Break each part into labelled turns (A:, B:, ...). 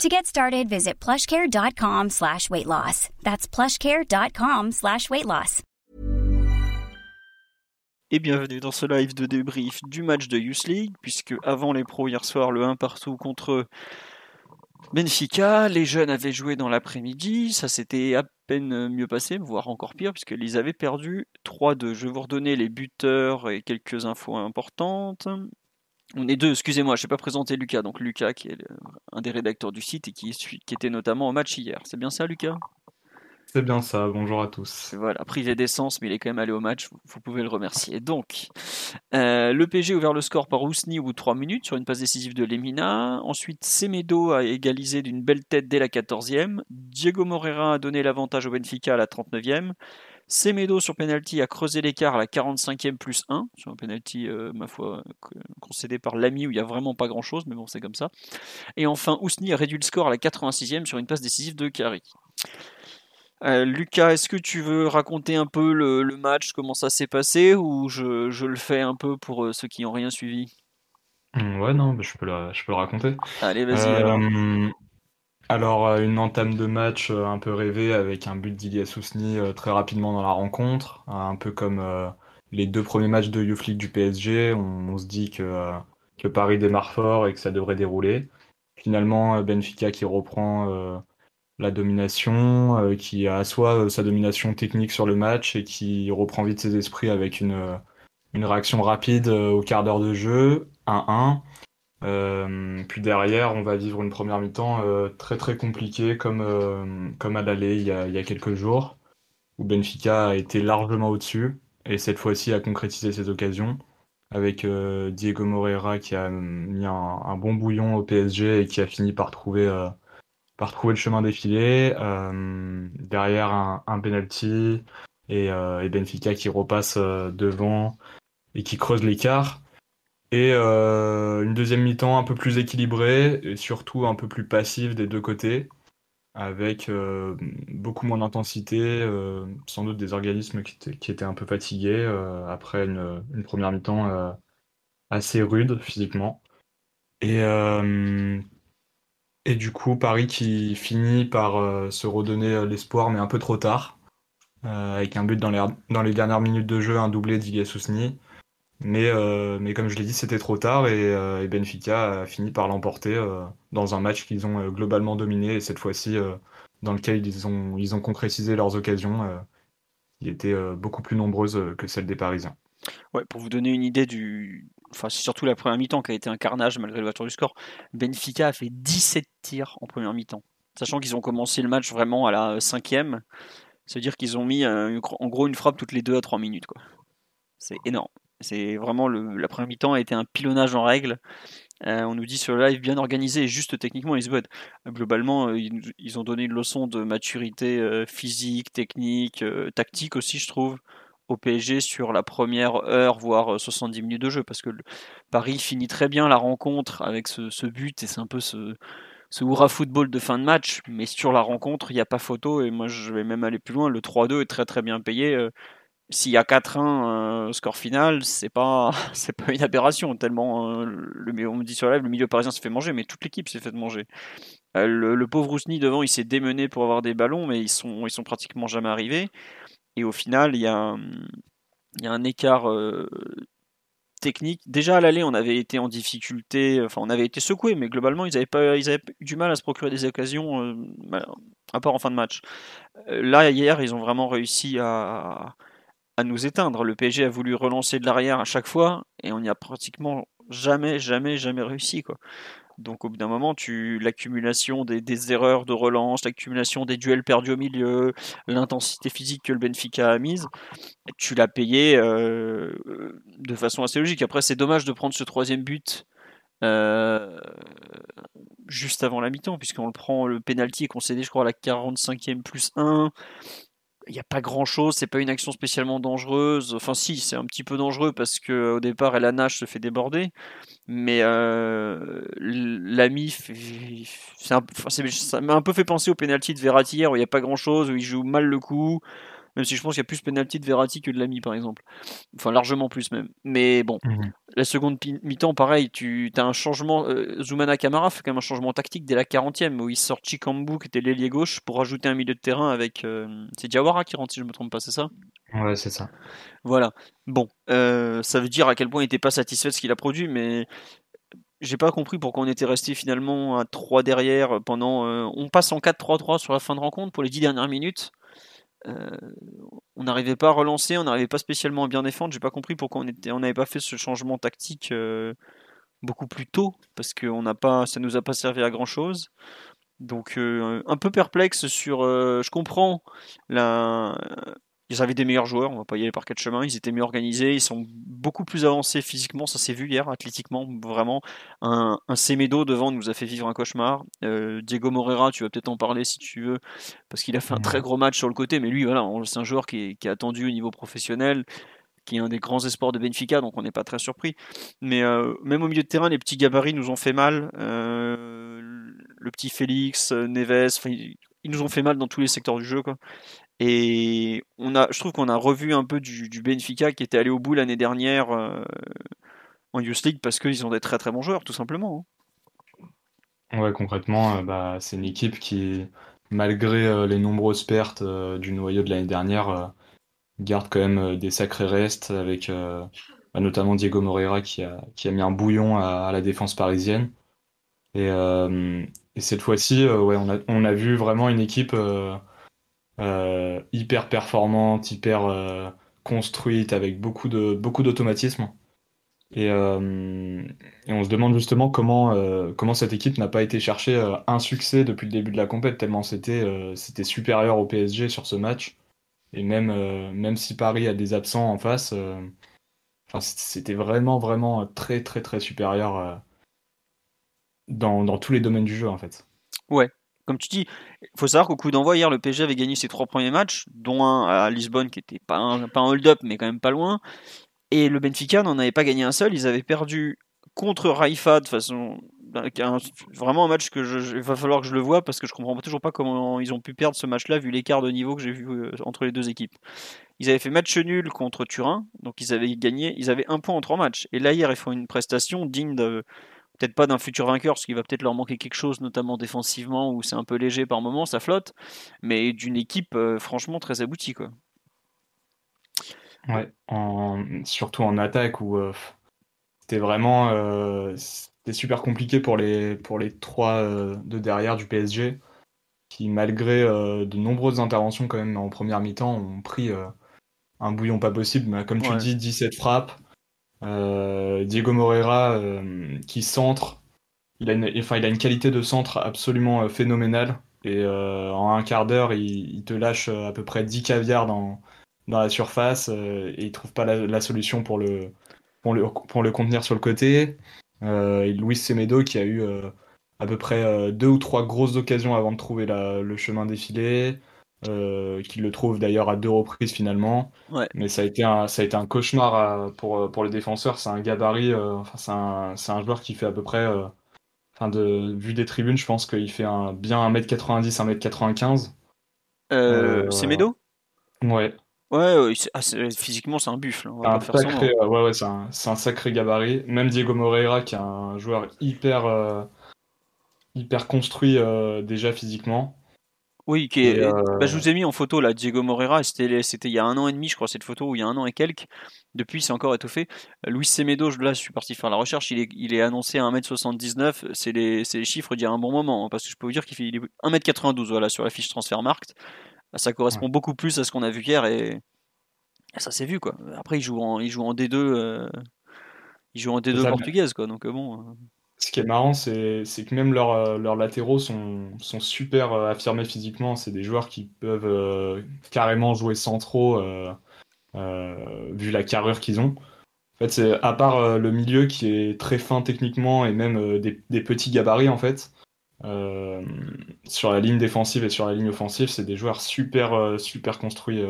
A: To get started, visit plushcare.com slash weight loss. That's plushcare.com slash weight loss.
B: Et bienvenue dans ce live de débrief du match de Youth League, puisque avant les pros hier soir, le 1 partout contre Benfica, les jeunes avaient joué dans l'après-midi, ça s'était à peine mieux passé, voire encore pire, puisqu'ils avaient perdu 3-2. Je vais vous redonner les buteurs et quelques infos importantes. On est deux, excusez-moi, je n'ai pas présenté Lucas. Donc Lucas, qui est un des rédacteurs du site et qui, qui était notamment au match hier. C'est bien ça, Lucas?
C: C'est bien ça, bonjour à tous.
B: Voilà, privé d'essence, mais il est quand même allé au match, vous, pouvez le remercier. Donc, euh, le PG a ouvert le score par Ousni au bout de 3 minutes sur une passe décisive de Lemina. Ensuite, Semedo a égalisé d'une belle tête dès la 14e. Diego Moreira a donné l'avantage au Benfica à la 39e. Semedo sur penalty a creusé l'écart à la 45e plus 1, sur un penalty, euh, ma foi, concédé par l'ami où il n'y a vraiment pas grand chose, mais bon, c'est comme ça. Et enfin, Ousni a réduit le score à la 86e sur une passe décisive de Kari. Euh, Lucas, est-ce que tu veux raconter un peu le, match, comment ça s'est passé, ou je, le fais un peu pour euh, ceux qui n'ont rien suivi?
C: Mmh, Ouais, non, bah, je, peux je peux le raconter.
B: Allez, vas-y.
C: Alors, euh, une entame de match euh, un peu rêvée avec un but d'Ilias Sousni euh, très rapidement dans la rencontre, un peu comme les deux premiers matchs de Youth du PSG. On, se dit que, que Paris démarre fort et que ça devrait dérouler. Finalement, Benfica qui reprend la domination, qui assoit sa domination technique sur le match et qui reprend vite ses esprits avec une, une réaction rapide au quart d'heure de jeu, 1-1. Euh, puis derrière, on va vivre une première mi-temps euh, très très compliquée comme, euh, comme à l'aller il, y a, quelques jours, où Benfica a été largement au-dessus et cette fois-ci a concrétisé ses occasions avec Diego Moreira qui a mis un, bon bouillon au PSG et qui a fini par trouver, par trouver le chemin défilé. derrière un, penalty et, Benfica qui repasse devant et qui creuse l'écart. Et euh, une deuxième mi-temps un peu plus équilibrée et surtout un peu plus passive des deux côtés, avec euh, beaucoup moins d'intensité, euh, sans doute des organismes qui, étaient, un peu fatigués après une, première mi-temps assez rude physiquement. Et, du coup, Paris qui finit par se redonner l'espoir, mais un peu trop tard, avec un but dans les, dernières minutes de jeu, un doublé d'Ilias Sousni. Mais, euh, mais comme je l'ai dit, c'était trop tard et, euh, Benfica a fini par l'emporter euh, dans un match qu'ils ont globalement dominé et cette fois-ci dans lequel ils ont, ils ont concrétisé leurs occasions qui étaient beaucoup plus nombreuses que celles des Parisiens.
B: Ouais, pour vous donner une idée du. Enfin, c'est surtout la première mi-temps qui a été un carnage malgré le voiture du score. Benfica a fait 17 tirs en première mi-temps. Sachant qu'ils ont commencé le match vraiment à la cinquième. Ça veut dire qu'ils ont mis en gros une frappe toutes les 2 à 3 minutes. Quoi. C'est énorme. C'est vraiment le, la première mi-temps a été un pilonnage en règle. Euh, on nous dit sur le live bien organisé juste techniquement Lisbonne. Globalement, euh, ils, ont donné une leçon de maturité euh, physique, technique, tactique aussi, je trouve, au PSG sur la première heure, voire 70 minutes de jeu. Parce que Paris finit très bien la rencontre avec ce, but et c'est un peu ce, ce hurrah football de fin de match. Mais sur la rencontre, il n'y a pas photo et moi je vais même aller plus loin. Le 3-2 est très très bien payé s'il y a 4-1 euh, score final, c'est pas c'est pas une aberration tellement euh, le on me dit sur live le milieu parisien se fait manger mais toute l'équipe s'est fait manger. Euh, le, pauvre Rousny devant, il s'est démené pour avoir des ballons mais ils sont ils sont pratiquement jamais arrivés et au final, il y a il y a un écart technique. Déjà à l'aller, on avait été en difficulté, enfin on avait été secoué mais globalement, ils avaient pas ils avaient eu du mal à se procurer des occasions à part en fin de match. Là hier, ils ont vraiment réussi à à nous éteindre. Le PSG a voulu relancer de l'arrière à chaque fois et on n'y a pratiquement jamais, jamais, jamais réussi. Quoi. Donc au bout d'un moment, tu l'accumulation des, erreurs de relance, l'accumulation des duels perdus au milieu, l'intensité physique que le Benfica a mise, tu l'as payé euh, de façon assez logique. Après, c'est dommage de prendre ce troisième but euh, juste avant la mi-temps, puisqu'on le prend, le penalty est concédé, je crois, à la 45e plus 1. Il n'y a pas grand chose, c'est pas une action spécialement dangereuse. Enfin, si, c'est un petit peu dangereux parce que au départ, nage se fait déborder. Mais euh, l'ami, ça m'a un peu fait penser au penalty de Verratti hier où il n'y a pas grand chose, où il joue mal le coup. Même si je pense qu'il y a plus penalty de Verratti que de l'ami, par exemple. Enfin, largement plus même. Mais bon, mhm. la seconde mi-temps, pareil, tu as un changement. Euh, Zoumana Kamara fait quand même un changement tactique dès la 40e, où il sort Chikambu, qui était l'ailier gauche, pour rajouter un milieu de terrain avec. Euh, c'est Diawara qui rentre, si je ne me trompe pas, c'est ça?
C: Ouais, c'est ça.
B: Voilà. Bon, euh, ça veut dire à quel point il n'était pas satisfait de ce qu'il a produit, mais j'ai pas compris pourquoi on était resté finalement à 3 derrière pendant. on passe en 4-3-3 sur la fin de rencontre pour les 10 dernières minutes. Euh, on n'arrivait pas à relancer, on n'arrivait pas spécialement à bien défendre. J'ai pas compris pourquoi on n'avait pas fait ce changement tactique euh, beaucoup plus tôt, parce que on n'a pas, ça nous a pas servi à grand chose. Donc euh, un peu perplexe sur. je comprends la, ils avaient des meilleurs joueurs, on va pas y aller par quatre chemins, ils étaient mieux organisés, ils sont beaucoup plus avancés physiquement, ça s'est vu hier, athlétiquement, vraiment. Un, un Semedo devant nous a fait vivre un cauchemar. Euh, Diego Moreira, tu vas peut-être en parler si tu veux, parce qu'il a fait un très gros match sur le côté, mais lui, voilà, c'est un joueur qui est, qui est, attendu au niveau professionnel, qui est un des grands espoirs de Benfica, donc on n'est pas très surpris. Mais euh, même au milieu de terrain, les petits gabarits nous ont fait mal. Euh, le petit Félix, Neves, ils nous ont fait mal dans tous les secteurs du jeu. Quoi. Et on a, je trouve qu'on a revu un peu du, Benfica qui était allé au bout l'année dernière euh, en Youth League parce qu'ils ont des très très bons joueurs, tout simplement.
C: Hein. Ouais, concrètement, euh, bah, c'est une équipe qui, malgré euh, les nombreuses pertes du noyau de l'année dernière, garde quand même des sacrés restes avec bah, notamment Diego Moreira qui a, qui a mis un bouillon à, la défense parisienne. Et, cette fois-ci, ouais, on, a, on a vu vraiment une équipe hyper performante, hyper euh, construite, avec beaucoup de beaucoup d'automatisme. Et, euh, et, on se demande justement comment, comment cette équipe n'a pas été chercher un succès depuis le début de la compète, tellement c'était c'était supérieur au PSG sur ce match. Et même, même si Paris a des absents en face, c'était vraiment, vraiment très, très, très supérieur dans, dans tous les domaines du jeu en fait.
B: Ouais, comme tu dis, il faut savoir qu'au coup d'envoi, hier, le PSG avait gagné ses trois premiers matchs, dont un à Lisbonne qui était pas un, un hold-up, mais quand même pas loin. Et le Benfica n'en avait pas gagné un seul. Ils avaient perdu contre Raifa de façon. vraiment un match que je, va falloir que je le vois parce que je comprends toujours pas comment ils ont pu perdre ce match-là vu l'écart de niveau que j'ai vu euh, entre les deux équipes. Ils avaient fait match nul contre Turin, donc ils avaient gagné, ils avaient un point en trois matchs. Et là hier ils font une prestation digne de, peut-être pas d'un futur vainqueur, parce qu'il va peut-être leur manquer quelque chose, notamment défensivement, où c'est un peu léger par moment, ça flotte, mais d'une équipe euh, franchement très aboutie. Quoi.
C: Ouais, surtout en attaque, où euh, c'était vraiment euh, c'était super compliqué pour les, pour les trois de derrière du PSG, qui malgré de nombreuses interventions quand même en première mi-temps, ont pris un bouillon pas possible. Mais comme tu dis, 17 frappes. Euh, Diego Moreira euh, qui centre, il a, une, qualité de centre absolument euh, phénoménale. Et en un quart d'heure, il, te lâche à peu près 10 caviars dans, la surface et il trouve pas la, solution pour le, pour contenir sur le côté. Luis Semedo qui a eu à peu près deux ou trois grosses occasions avant de trouver le chemin défilé. Euh, qui le trouve d'ailleurs à deux reprises finalement. Mais ça a été un, ça a été un cauchemar pour, pour les défenseurs. C'est un gabarit, euh, enfin, c'est un, un, joueur qui fait à peu près, euh, enfin, de vue des tribunes, je pense qu'il fait un, bien 1m90, 1m95.
B: c'est Medo
C: Ouais.
B: Ouais, ah, physiquement c'est un buffle.
C: Un sacré, ouais, ouais, c'est un, un, sacré gabarit. Même Diego Moreira, qui est un joueur hyper, hyper construit déjà physiquement.
B: Oui, qui est, bah, je vous ai mis en photo là, Diego Moreira, c'était, il y a un an et demi, je crois, cette photo, ou il y a un an et quelques. Depuis, c'est encore étoffé. Luis Semedo, là, je suis parti faire la recherche, il est, il est annoncé à 1m79, c'est les, c'est les chiffres d'il y a un bon moment, hein, parce que je peux vous dire qu'il fait il est 1m92 voilà, sur la fiche Transfermarkt. Ça correspond beaucoup plus à ce qu'on a vu hier, et, ça s'est vu, quoi. Après, il joue en, il joue en D2, euh, il joue en D2 portugaise, quoi, donc euh, bon. Euh
C: ce qui est marrant, c'est que même leurs, euh, latéraux sont, super euh, affirmés physiquement. C'est des joueurs qui peuvent euh, carrément jouer centraux vu la carrure qu'ils ont. En fait, à part le milieu qui est très fin techniquement et même des, petits gabarits en fait. sur la ligne défensive et sur la ligne offensive, c'est des joueurs super, super construits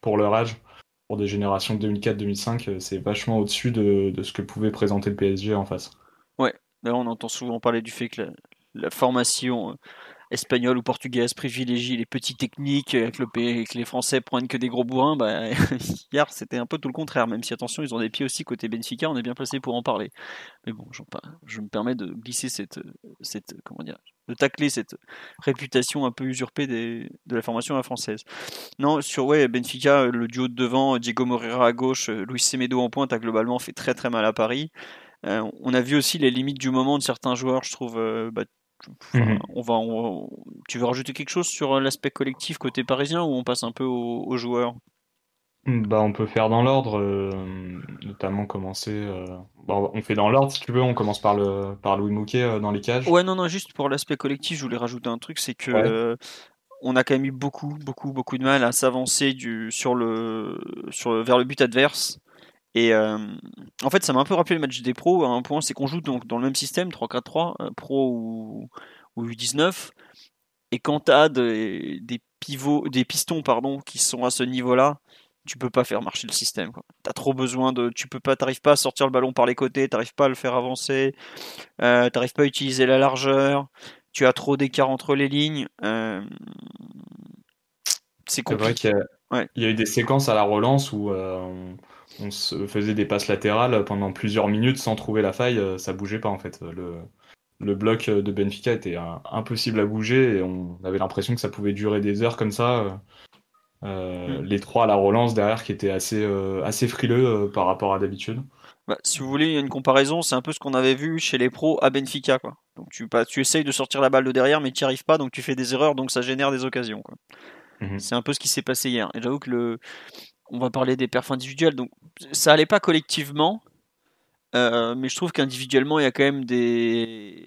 C: pour leur âge. Pour des générations 2004-2005, c'est vachement au-dessus de, de, ce que pouvait présenter le PSG en face.
B: On entend souvent parler du fait que la, formation espagnole ou portugaise privilégie les petites techniques et que, les Français prennent que des gros bourrins, bah, hier c'était un peu tout le contraire, même si attention ils ont des pieds aussi côté Benfica, on est bien placé pour en parler. Mais bon, je me permets de glisser cette, cette comment dire, de tacler cette réputation un peu usurpée de la formation française. Non, sur ouais, Benfica, le duo de devant, Diego Moreira à gauche, Luis Semedo en pointe a globalement fait très très mal à Paris. Euh, on a vu aussi les limites du moment de certains joueurs, je trouve. Euh, bah, Mhm. on va, tu veux rajouter quelque chose sur euh, l'aspect collectif côté parisien ou on passe un peu aux, joueurs?
C: Bah, on peut faire dans l'ordre, euh, notamment commencer. Euh, bah, on fait dans l'ordre si tu veux. On commence par le par Louis Mouquet dans les cages.
B: Ouais, non, non, juste pour l'aspect collectif, je voulais rajouter un truc, c'est que on a quand même eu beaucoup, beaucoup, beaucoup de mal à s'avancer du sur le sur vers le but adverse. Et euh, en fait, ça m'a un peu rappelé le match des pros à un point, c'est qu'on joue donc dans le même système, 3-4-3, euh, pro ou, ou U19. Et quand tu as des, pivots, des pistons pardon, qui sont à ce niveau-là, tu peux pas faire marcher le système. Tu as trop besoin de. Tu peux pas, t'arrives pas à sortir le ballon par les côtés, t'arrives pas à le faire avancer, euh, t'arrives pas à utiliser la largeur, tu as trop d'écart entre les lignes. Euh,
C: c'est compliqué. Vrai qu'il y, a... y, a eu des séquences à la relance où on se faisait des passes latérales pendant plusieurs minutes sans trouver la faille, euh, ça bougeait pas en fait. Le, le bloc de Benfica était impossible à bouger et on avait l'impression que ça pouvait durer des heures comme ça. Euh, mm. Les trois à la relance derrière qui étaient assez, euh, assez frileux par rapport à d'habitude.
B: Bah, si vous voulez une comparaison, c'est un peu ce qu'on avait vu chez les pros à Benfica. Quoi. Donc tu, pas, tu essayes de sortir la balle de derrière, mais tu n'y arrives pas, donc tu fais des erreurs, donc ça génère des occasions. Mm-hmm. C'est un peu ce qui s'est passé hier. Et j'avoue que le, on va parler des perfs individuels. Donc ça allait pas collectivement, euh, mais je trouve qu'individuellement il y a quand même des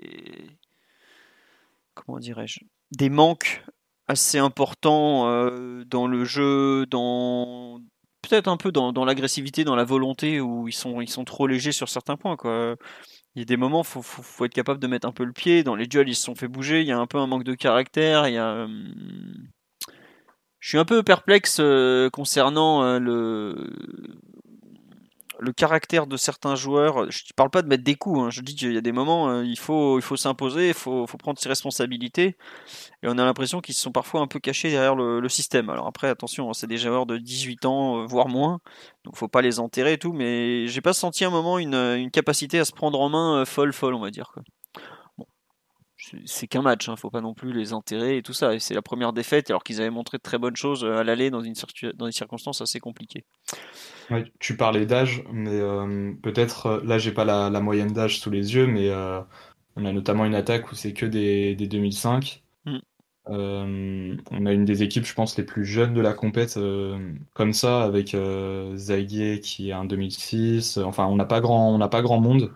B: comment dirais-je des manques assez importants euh, dans le jeu, dans peut-être un peu dans, l'agressivité, dans la volonté où ils sont ils sont trop légers sur certains points. Il y a des moments, faut, faut, faut, être capable de mettre un peu le pied. Dans les duels, ils se sont fait bouger. Il y a un peu un manque de caractère. Il y a, hum, je suis un peu perplexe euh, concernant euh, le le caractère de certains joueurs. Je ne parle pas de mettre des coups. Hein. Je dis qu'il y a des moments, euh, il faut il faut s'imposer, il faut, faut, prendre ses responsabilités. Et on a l'impression qu'ils se sont parfois un peu cachés derrière le, système. Alors après, attention, hein, c'est des joueurs de 18 ans, voire moins. Donc faut pas les enterrer et tout. Mais j'ai pas senti un moment une, une, capacité à se prendre en main folle folle, on va dire. Quoi c'est qu'un match, ne hein, faut pas non plus les enterrer et tout ça. Et c'est la première défaite, alors qu'ils avaient montré de très bonnes choses euh, à l'aller dans, une dans des circonstances assez compliquées.
C: tu parlais d'âge, mais euh, peut-être, euh, là j'ai pas la, moyenne d'âge sous les yeux, mais on a notamment une attaque où c'est que des, 2005. Mm. on a une des équipes, je pense, les plus jeunes de la compète comme ça, avec Zaguier qui est un 2006. Enfin, on n'a pas grand, on pas grand monde.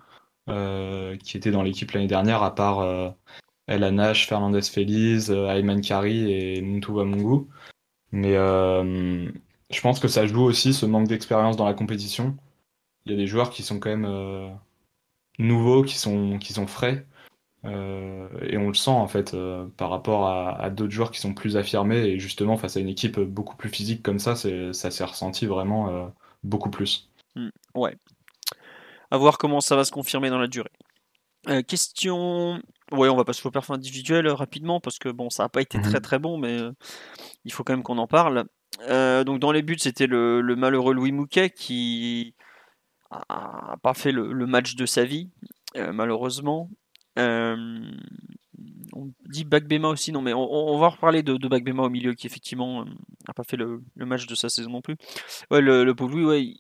C: Euh, qui était dans l'équipe l'année dernière, à part euh, El Anash, Fernandez Feliz, euh, Ayman Kari et Muntuwa Mungu. Mais je pense que ça joue aussi ce manque d'expérience dans la compétition. Il y a des joueurs qui sont quand même nouveaux, qui sont, qui sont frais. et on le sent en fait par rapport à, d'autres joueurs qui sont plus affirmés. Et justement, face à une équipe beaucoup plus physique comme ça, ça s'est ressenti vraiment beaucoup plus.
B: Mmh, ouais, à voir comment ça va se confirmer dans la durée. Euh, question. Ouais, on va passer au perf individuel euh, rapidement parce que bon, ça n'a pas été très mhm. très bon, mais euh, il faut quand même qu'on en parle. donc dans les buts, c'était le, malheureux Louis Mouquet qui a pas fait le, match de sa vie, malheureusement. on dit Bagbema aussi, non, mais on, va reparler de, de Bagbema au milieu qui effectivement n'a pas fait le, match de sa saison non plus. Ouais, le, pauvre Louis, ouais,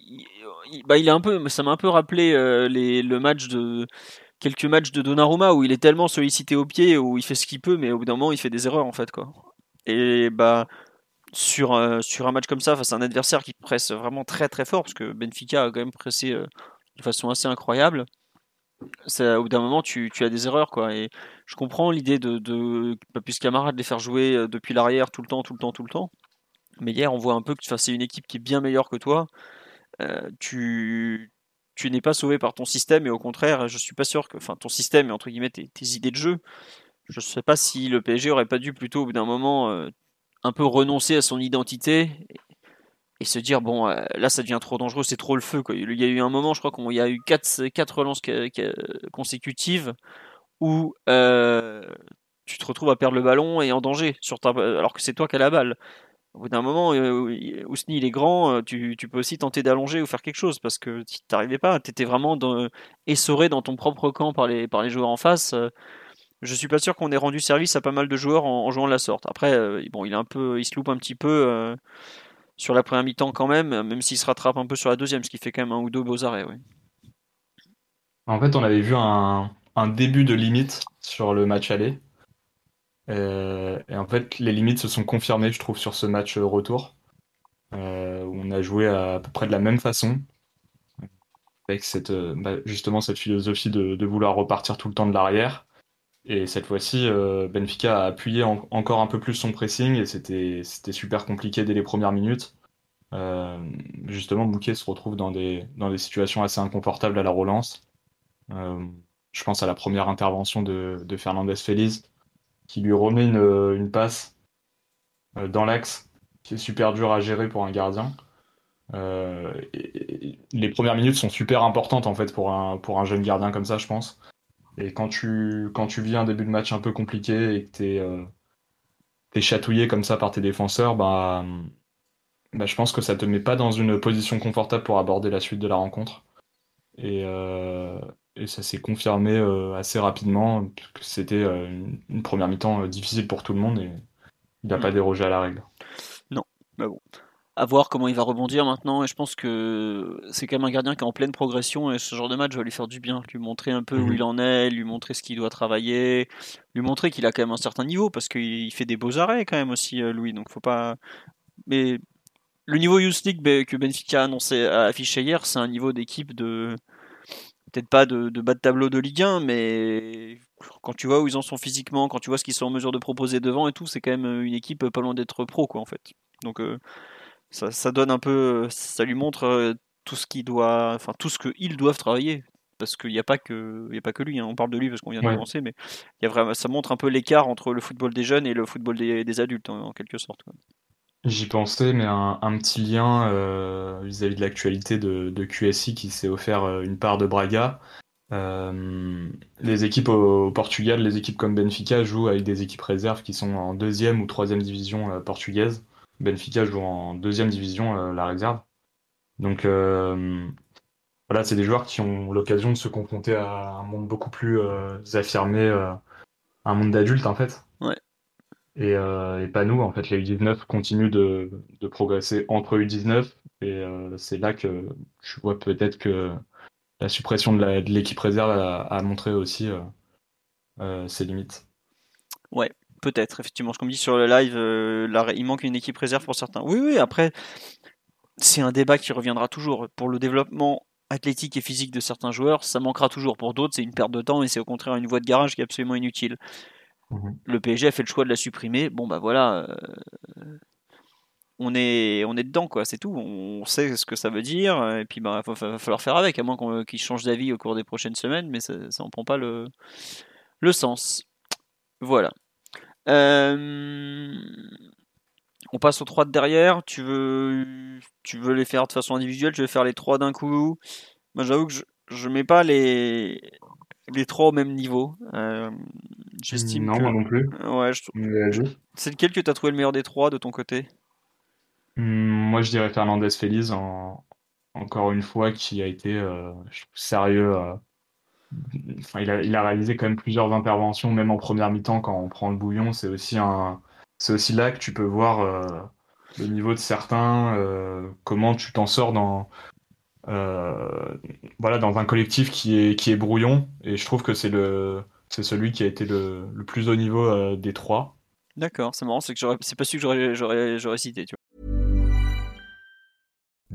B: bah, il est un peu, ça m'a un peu rappelé euh, les, le match de quelques matchs de Donnarumma où il est tellement sollicité au pied où il fait ce qu'il peut, mais au bout d'un moment il fait des erreurs en fait quoi. Et bah sur euh, sur un match comme ça face à un adversaire qui presse vraiment très très fort parce que Benfica a quand même pressé euh, de façon assez incroyable. Ça, au bout d'un moment, tu, tu, as des erreurs, quoi. Et je comprends l'idée de, de pas plus camarade les faire jouer depuis l'arrière tout le temps, tout le temps, tout le temps. Mais hier, on voit un peu que c'est une équipe qui est bien meilleure que toi. Euh, tu, tu n'es pas sauvé par ton système et au contraire, je suis pas sûr que, enfin, ton système et entre guillemets tes, idées de jeu Je ne sais pas si le PSG aurait pas dû plutôt au bout d'un moment euh, un peu renoncer à son identité et se dire bon euh, là ça devient trop dangereux, c'est trop le feu. Il y a eu un moment, je crois qu'il y a eu quatre, quatre relances consécutives où euh, tu te retrouves à perdre le ballon et en danger sur ta, alors que c'est toi qui as la balle. Au bout d'un moment, euh, Ousni il est grand, euh, tu, tu peux aussi tenter d'allonger ou faire quelque chose parce que si t'arrivais pas, tu étais vraiment essoré dans ton propre camp par les, joueurs en face. Je suis pas sûr qu'on ait rendu service à pas mal de joueurs en, jouant de la sorte. Après, bon, il est un peu, il se loupe un petit peu sur la première mi-temps quand même, même s'il se rattrape un peu sur la deuxième, ce qui fait quand même un ou deux beaux arrêts.
C: En fait, on avait vu un, un début de limite sur le match aller. Euh, et en fait, les limites se sont confirmées, je trouve, sur ce match retour, euh, où on a joué à, peu près de la même façon, avec cette, euh, bah, justement cette philosophie de, vouloir repartir tout le temps de l'arrière. Et cette fois-ci, Benfica a appuyé encore un peu plus son pressing et c'était super compliqué dès les premières minutes. justement, Bouquet se retrouve dans des, dans des situations assez inconfortables à la relance. je pense à la première intervention de, de Fernandez Feliz, qui lui remet une, une passe euh, dans l'axe, qui est super dur à gérer pour un gardien. Euh, les premières minutes sont super importantes en fait pour un, pour un jeune gardien comme ça, je pense. Et quand tu, quand tu vis un début de match un peu compliqué et que tu es, euh, chatouillé comme ça par tes défenseurs, bah, bah, je pense que ça te met pas dans une position confortable pour aborder la suite de la rencontre. Euh, et ça s'est confirmé euh, assez rapidement que c'était euh, une, première mi-temps euh, difficile pour tout le monde et il n'a pas mm. dérogé à la règle.
B: Non, mais bon. À voir comment il va rebondir maintenant et je pense que c'est quand même un gardien qui est en pleine progression et ce genre de match va lui faire du bien, lui montrer un peu où mm-hmm. il en est, lui montrer ce qu'il doit travailler, lui montrer qu'il a quand même un certain niveau parce qu'il fait des beaux arrêts quand même aussi Louis donc faut pas mais le niveau Youth League que Benfica a annoncé, a affiché hier, c'est un niveau d'équipe de peut-être pas de, bas de tableau de Ligue 1, mais quand tu vois où ils en sont physiquement, quand tu vois ce qu'ils sont en mesure de proposer devant et tout, c'est quand même euh, une équipe pas loin d'être pro, quoi, en fait. Donc euh, ça, donne un peu, ça lui montre euh, tout ce qu'il doit, enfin tout ce qu'ils doivent travailler. Parce qu'il n'y a pas que, il a pas que lui. Hein. On parle de lui parce qu'on vient de commencer, mais il y a vraiment, ça montre un peu l'écart entre le football des jeunes et le football des, adultes, en, quelque sorte.
C: J'y pensais, mais un, petit lien euh, vis-à-vis de l'actualité de, QSI qui s'est offert euh, une part de Braga. Euh, les équipes au, Portugal, les équipes comme Benfica jouent avec des équipes réserves qui sont en deuxième ou troisième division portugaise. Benfica joue en deuxième division la réserve. Donc voilà, c'est des joueurs qui ont l'occasion de se confronter à un monde beaucoup plus affirmé, un monde d'adultes en fait.
B: Ouais.
C: Euh, et, pas nous. En fait, les U19 continuent de, progresser entre U19 et euh, c'est là que je vois peut-être que la suppression de l'équipe réserve a, montré aussi euh, ses limites.
B: Ouais, peut-être, effectivement. Ce qu'on me dit sur le live, il manque une équipe réserve pour certains. Oui, oui, après, c'est un débat qui reviendra toujours. Pour le développement athlétique et physique de certains joueurs, ça manquera toujours. Pour d'autres, c'est une perte de temps et c'est au contraire une voie de garage qui est absolument inutile. Mhm. Le PSG a fait le choix de la supprimer. Bon, bah voilà. Euh, on est, on est dedans, quoi, c'est tout. On sait ce que ça veut dire, et puis bah, va, falloir faire avec, à moins qu'ils changent d'avis au cours des prochaines semaines, mais ça n'en prend pas le, le sens. Voilà. Euh, on passe aux trois de derrière. Tu veux, tu veux les faire de façon individuelle, je vais faire les trois d'un coup? Moi, j'avoue que je, je mets pas les, les trois au même niveau. Euh,
C: j'estime non, moi non plus.
B: Ouais, C'est lequel que tu as trouvé le meilleur des trois de ton côté?
C: Hmm, Moi, je dirais Fernandez Feliz, en... encore une fois, qui a été euh, sérieux. Euh, enfin, il, a, il, a, réalisé quand même plusieurs interventions, même en première mi-temps, quand on prend le bouillon. C'est aussi, un... aussi là que tu peux voir le niveau de certains, comment tu t'en sors dans, voilà, dans un collectif qui est, qui est brouillon. Et je trouve que c'est le c'est celui qui a été le, le plus haut niveau euh, des trois.
B: D'accord, c'est marrant, c'est que c'est pas celui que j'aurais, j'aurais, cité, tu vois.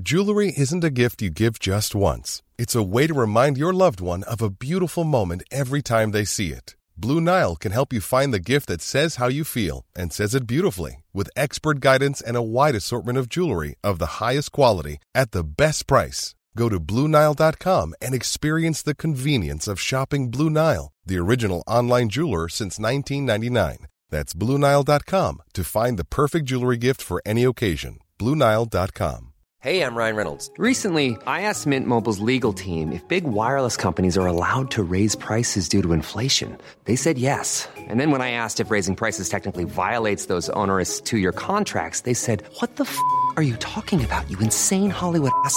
D: Jewelry isn't a gift you give just once. It's a way to remind your loved one of a beautiful moment every time they see it. Blue Nile can help you find the gift that says how you feel and says it beautifully with expert guidance and a wide assortment of jewelry of the highest quality at the best price. Go to BlueNile.com and experience the convenience of shopping Blue Nile, the original online jeweler since 1999. That's BlueNile.com to find the perfect jewelry gift for any occasion. BlueNile.com.
E: Hey, I'm Ryan Reynolds. Recently, I asked Mint Mobile's legal team if big wireless companies are allowed to raise prices due to inflation. They said yes. And then when I asked if raising prices technically violates those onerous two year contracts, they said, What the f are you talking about, you insane Hollywood ass?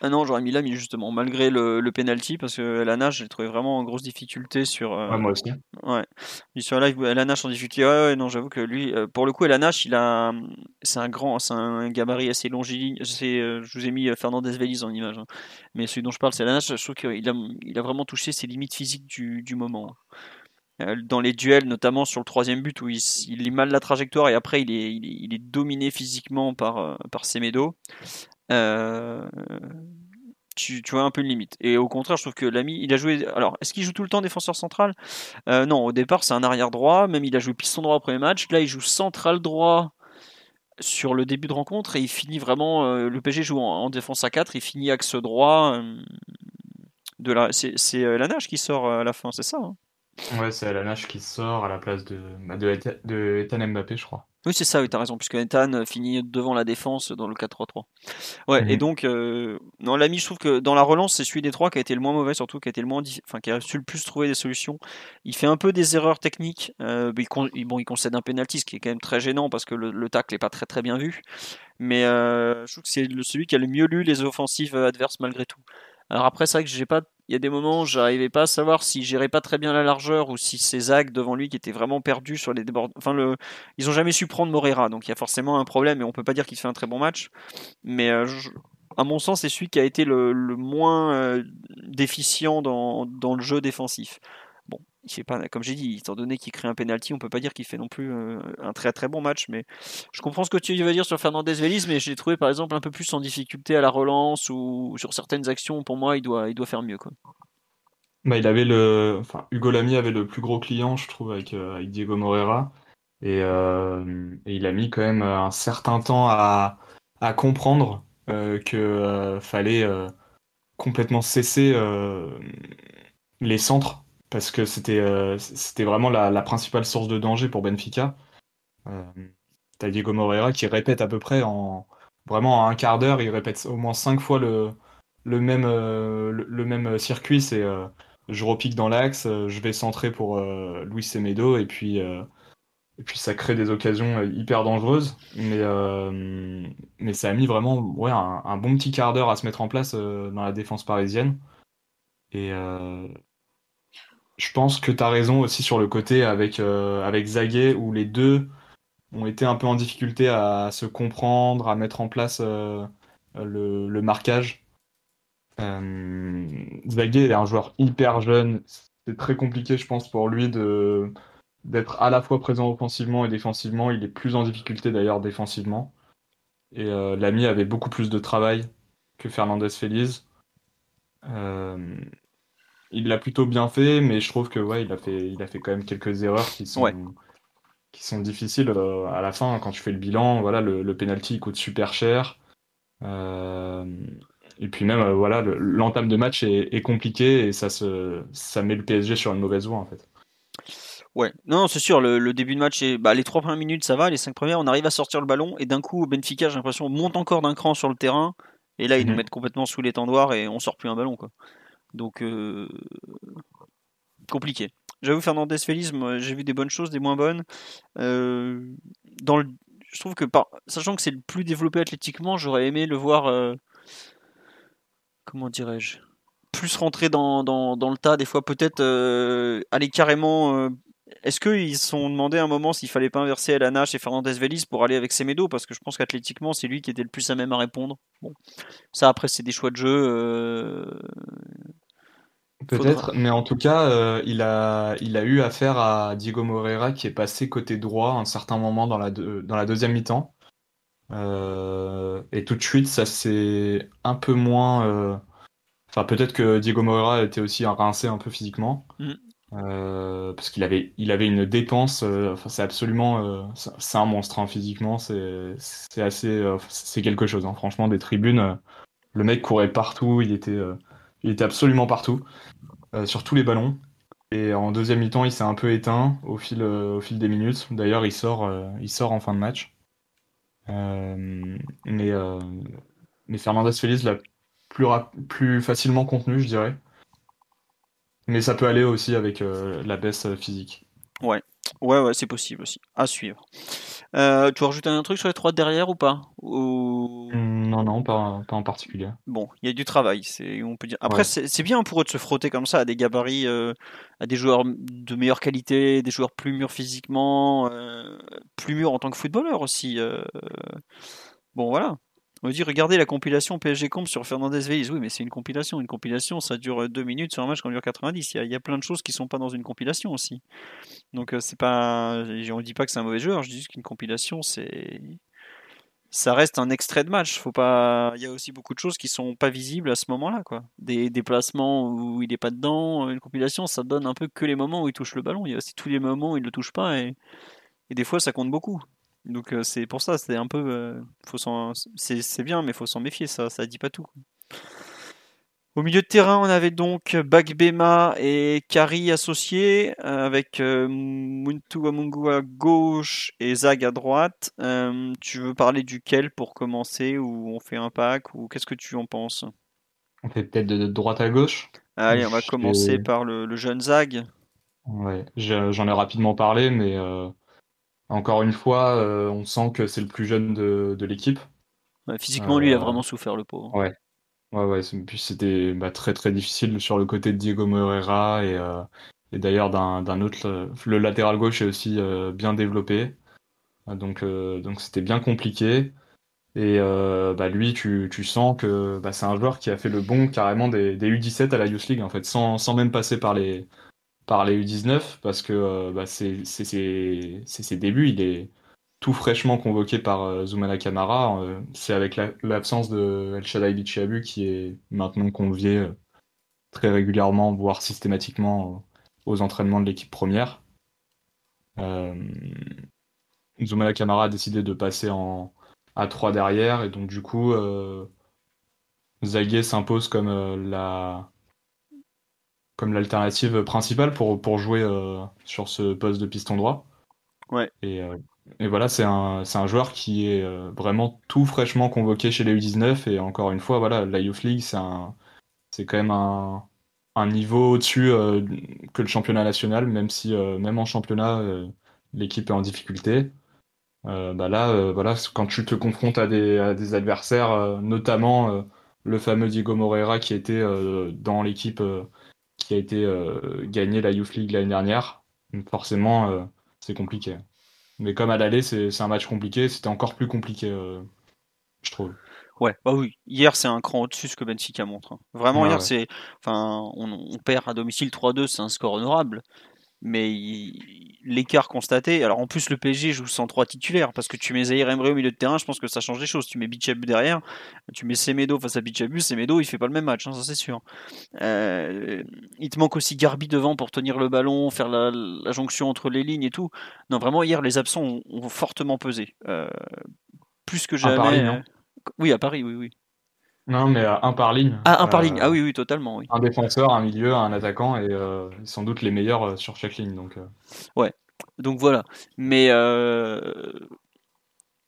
B: Ah non, j'aurais mis Lamy justement, malgré le, le penalty, parce que la nage, j'ai trouvé vraiment en grosse difficulté sur. euh,
C: Ouais, moi aussi.
B: Ouais. Puis sur live, en difficulté. Ouais, ouais, non, j'avoue que lui, euh, pour le coup, la Nash, il a, c'est un grand, c'est un gabarit assez longiligne. Euh, je vous ai mis euh, Fernandez Vélez en image, hein. mais celui dont je parle, c'est la Nash. Je trouve qu'il a, il a vraiment touché ses limites physiques du, du moment. Euh, Dans les duels, notamment sur le troisième but où il, il lit mal la trajectoire et après il est, il est, il est dominé physiquement par, par Semedo. Euh, tu, vois un peu une limite. Et au contraire, je trouve que l'ami, il a joué. Alors, est-ce qu'il joue tout le temps défenseur central? Euh, Non, au départ, c'est un arrière droit. Même il a joué piston droit au premier match. Là, il joue central droit sur le début de rencontre et il finit vraiment. euh, le PG joue en, en défense à 4. Il finit axe droit. de la, c'est c'est, la nage qui sort à la fin, c'est ça hein?
C: Ouais, c'est la nage qui sort à la place de, de, de Ethan Mbappé, je crois.
B: Oui, c'est ça, oui, t'as raison, puisque Ethan euh, finit devant la défense dans le 4-3-3. Ouais, et
C: Mhm.
B: donc, euh, non, l'ami, je trouve que dans la relance, c'est celui des trois qui a été le moins mauvais, surtout, qui a été le moins, enfin, qui a su le plus trouver des solutions. Il fait un peu des erreurs techniques. euh, il, con- bon, il concède un penalty, ce qui est quand même très gênant parce que le, le tacle n'est pas très très bien vu. Mais euh, je trouve que c'est celui qui a le mieux lu les offensives adverses malgré tout. Alors après, c'est vrai que j'ai pas. Il y a des moments où j'arrivais pas à savoir s'il gérait pas très bien la largeur ou si ses Zag devant lui qui étaient vraiment perdus sur les débords. Enfin, le, ils ont jamais su prendre Morera, donc il y a forcément un problème et on peut pas dire qu'il fait un très bon match. Mais euh, à mon sens, c'est celui qui a été le, le moins euh, déficient dans, dans le jeu défensif. Comme j'ai dit, étant donné qu'il crée un penalty, on peut pas dire qu'il fait non plus euh, un très très bon match. Mais je comprends ce que tu veux dire sur Fernandez Vélez, mais je l'ai trouvé par exemple un peu plus en difficulté à la relance ou sur certaines actions. Pour moi, il doit, il doit faire mieux.
C: Bah, il avait le, Hugo Lamy avait le plus gros client, je trouve, avec, euh, avec Diego Moreira. Et, euh, et il a mis quand même un certain temps à, à comprendre euh, que fallait complètement cesser les centres parce que c'était euh, c'était vraiment la, la principale source de danger pour Benfica. Euh, t'as Diego Moreira qui répète à peu près en vraiment en un quart d'heure, il répète au moins cinq fois le, le même, euh, le, même circuit, c'est euh, je repique dans l'axe, euh, je vais centrer pour euh, Luis Semedo et puis et puis ça crée des occasions hyper dangereuses, mais mais ça a mis vraiment ouais un, un bon petit quart d'heure à se mettre en place dans la défense parisienne et euh, je pense que tu as raison aussi sur le côté avec euh, avec Zaguet où les deux ont été un peu en difficulté à se comprendre, à mettre en place euh, le, marquage. Euh, Zaguet est un joueur hyper jeune. C'est très compliqué, je pense, pour lui de d'être à la fois présent offensivement et défensivement. Il est plus en difficulté d'ailleurs défensivement. Et euh, Lamy avait beaucoup plus de travail que Fernandez Feliz. Il l'a plutôt bien fait, mais je trouve que ouais, il a fait, il a fait quand même quelques erreurs qui sont,
B: Ouais.
C: qui sont difficiles euh, à la fin quand tu fais le bilan. Voilà, le, le penalty il coûte super cher. Euh, et puis même euh, voilà, le- l'entame de match est, est compliqué et ça se, ça met le PSG sur une mauvaise voie en fait.
B: Ouais, non, c'est sûr, le, le début de match, est, bah, les trois premières minutes, ça va, les cinq premières, on arrive à sortir le ballon, et d'un coup, Benfica, j'ai l'impression, monte encore d'un cran sur le terrain, et là, ils nous
C: Mhm.
B: mettent complètement sous l'étendoir, et on sort plus un ballon, quoi. Donc, euh, compliqué. J'avoue, Fernandez Félix, j'ai vu des bonnes choses, des moins bonnes. Euh, dans le, je trouve que, sachant que c'est le plus développé athlétiquement, j'aurais aimé le voir, euh, comment dirais-je, plus rentrer dans, dans, dans le tas, des fois, peut-être euh, aller carrément. est-ce qu'ils se sont demandé à un moment s'il fallait pas inverser Elanache et Fernandez Vélez pour aller avec Semedo? Parce que je pense qu'athlétiquement, c'est lui qui était le plus à même à répondre. Bon, ça après, c'est des choix de jeu. Euh,
C: Peut-être, mais en tout cas, euh, il a, il a eu affaire à Diego Moreira qui est passé côté droit à un certain moment dans la, deux- dans la deuxième mi-temps. et tout de suite, ça s'est un peu moins. Enfin, peut-être que Diego Moreira était aussi rincé un peu physiquement. Mm. parce qu'il avait, il avait une dépense. enfin, c'est absolument. c'est un monstre hein, physiquement. C'est assez. c'est quelque chose. Hein. Franchement, des tribunes. le mec courait partout. Il était, il était absolument partout. sur tous les ballons. Et en deuxième mi-temps, il s'est un peu éteint au fil, euh, au fil des minutes. D'ailleurs, il sort, euh, il sort en fin de match. Euh, mais, mais Fernandez Félix l'a plus, plus facilement contenu, je dirais. Mais ça peut aller aussi avec la baisse physique.
B: Ouais, ouais, ouais, c'est possible aussi. À suivre. Euh, tu veux rajouter un truc sur les trois derrière ou pas
C: mm, Non, non, pas, pas, en particulier.
B: Bon, il y a du travail, c'est on peut dire. Après, c'est bien pour eux de se frotter comme ça à des gabarits, euh, à des joueurs de meilleure qualité, des joueurs plus mûrs physiquement, euh, plus mûrs en tant que footballeur aussi. Bon, voilà. On dit, regardez la compilation PSG Comp sur Fernandez Vélez. Oui, mais c'est une compilation. Une compilation, ça dure deux minutes sur un match quand dure 90. Il y, a, plein de choses qui sont pas dans une compilation aussi. Donc, euh, c'est pas. On dit pas que c'est un mauvais joueur. Je dis juste qu'une compilation, c'est. Ça reste un extrait de match. Faut pas. Il y a aussi beaucoup de choses qui sont pas visibles à ce moment-là, quoi. Des déplacements où il est pas dedans. Une compilation, ça donne un peu que les moments où il touche le ballon. Il y a aussi tous les moments où il le touche pas et des fois, ça compte beaucoup. Donc euh, c'est pour ça, c'est un peu, euh, c'est bien, mais faut s'en méfier, ça, ça dit pas tout. Au milieu de terrain, on avait donc Bagbema et Kari associés, euh, avec Muntu Amungu à gauche et Zag à droite. tu veux parler duquel pour commencer, ou on fait un pack, ou qu'est-ce que tu en penses?
C: On fait peut-être de droite à gauche.
B: Allez, on va commencer par le, le, jeune Zag.
C: Ouais, j'en ai rapidement parlé, mais encore une fois, euh, on sent que c'est le plus jeune de, l'équipe.
B: physiquement, lui, il a euh, vraiment souffert, le pauvre.
C: Ouais. Ouais, ouais. Puis c'était bah, très très difficile sur le côté de Diego Moreira et, euh, d'ailleurs d'un autre. Le latéral gauche est aussi bien développé. Donc donc c'était bien compliqué. Et bah, lui, tu, sens que bah, c'est un joueur qui a fait le bon carrément des, U17 à la Youth League, en fait, sans, sans même passer par les, par les U19 parce que euh, bah, c'est ses débuts. Il est tout fraîchement convoqué par euh, Zoumana Kamara. Euh, c'est avec l'absence de El Shaddai Bichabu qui est maintenant convié très régulièrement, voire systématiquement aux entraînements de l'équipe première. Zoumana Kamara a décidé de passer en, à 3 derrière et donc du coup Zague s'impose comme la comme l'alternative principale pour, pour jouer euh, sur ce poste de piston droit.
B: Ouais.
C: Et, euh, et voilà, c'est un, un, joueur qui est euh, vraiment tout fraîchement convoqué chez les U19. Et encore une fois, voilà, la Youth League, c'est quand même un, un niveau au-dessus que le championnat national, même si même en championnat, l'équipe est en difficulté. bah là, voilà, quand tu te confrontes à des, à des adversaires, notamment le fameux Diego Moreira qui était dans l'équipe qui a été euh, gagné la Youth League l'année dernière. Donc forcément, euh, c'est compliqué. Mais comme à l'aller, c'est un match compliqué, c'était encore plus compliqué, euh, je trouve.
B: Ouais, bah oui. Hier, c'est un cran au-dessus ce que Benfica montre. Hein. Vraiment, hier, c'est. Enfin, on, on, perd à domicile 3-2, c'est un score honorable mais l'écart constaté. Alors en plus, le PSG joue sans trois titulaires parce que tu mets Zahir Emre au milieu de terrain, je pense que ça change les choses. Tu mets Bichabu derrière, tu mets Semedo face à Bichabu, Semedo il fait pas le même match, hein, ça c'est sûr. Euh, il te manque aussi Garbi devant pour tenir le ballon, faire la, jonction entre les lignes et tout. Non, vraiment, hier les absents ont, fortement pesé. Euh, plus que jamais. Euh, oui, à Paris, oui, oui.
C: Non, mais euh, un par ligne.
B: Ah, un par ligne. Ah oui, oui, totalement. Oui.
C: Un défenseur, un milieu, un attaquant et euh, sans doute les meilleurs euh, sur chaque ligne. Donc,
B: Ouais, donc voilà. Mais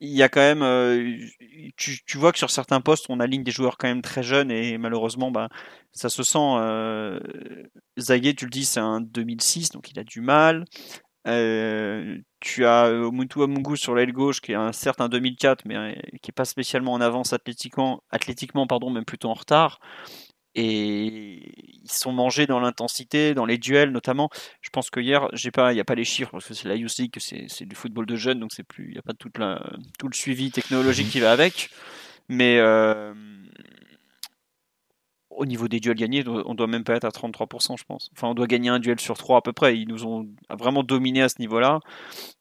B: il y a quand même. Tu, tu, vois que sur certains postes, on aligne des joueurs quand même très jeunes et malheureusement, bah, ça se sent. Zaguet, tu le dis, c'est un 2006, donc il a du mal. Euh, tu as euh, Muntu Amungu sur l'aile gauche qui est un, certes un 2004 mais euh, qui est pas spécialement en avance athlétiquement, athlétiquement pardon, même plutôt en retard. Et ils sont mangés dans l'intensité, dans les duels notamment. Je pense que hier, j'ai pas, il n'y a pas les chiffres parce que c'est la Youth League, c'est du football de jeunes, donc c'est plus, il n'y a pas toute la, tout le suivi technologique qui va avec. Mais au niveau des duels gagnés, on doit même pas être à 33%, je pense. Enfin, on doit gagner un duel sur trois à peu près. Ils nous ont vraiment dominé à ce niveau-là.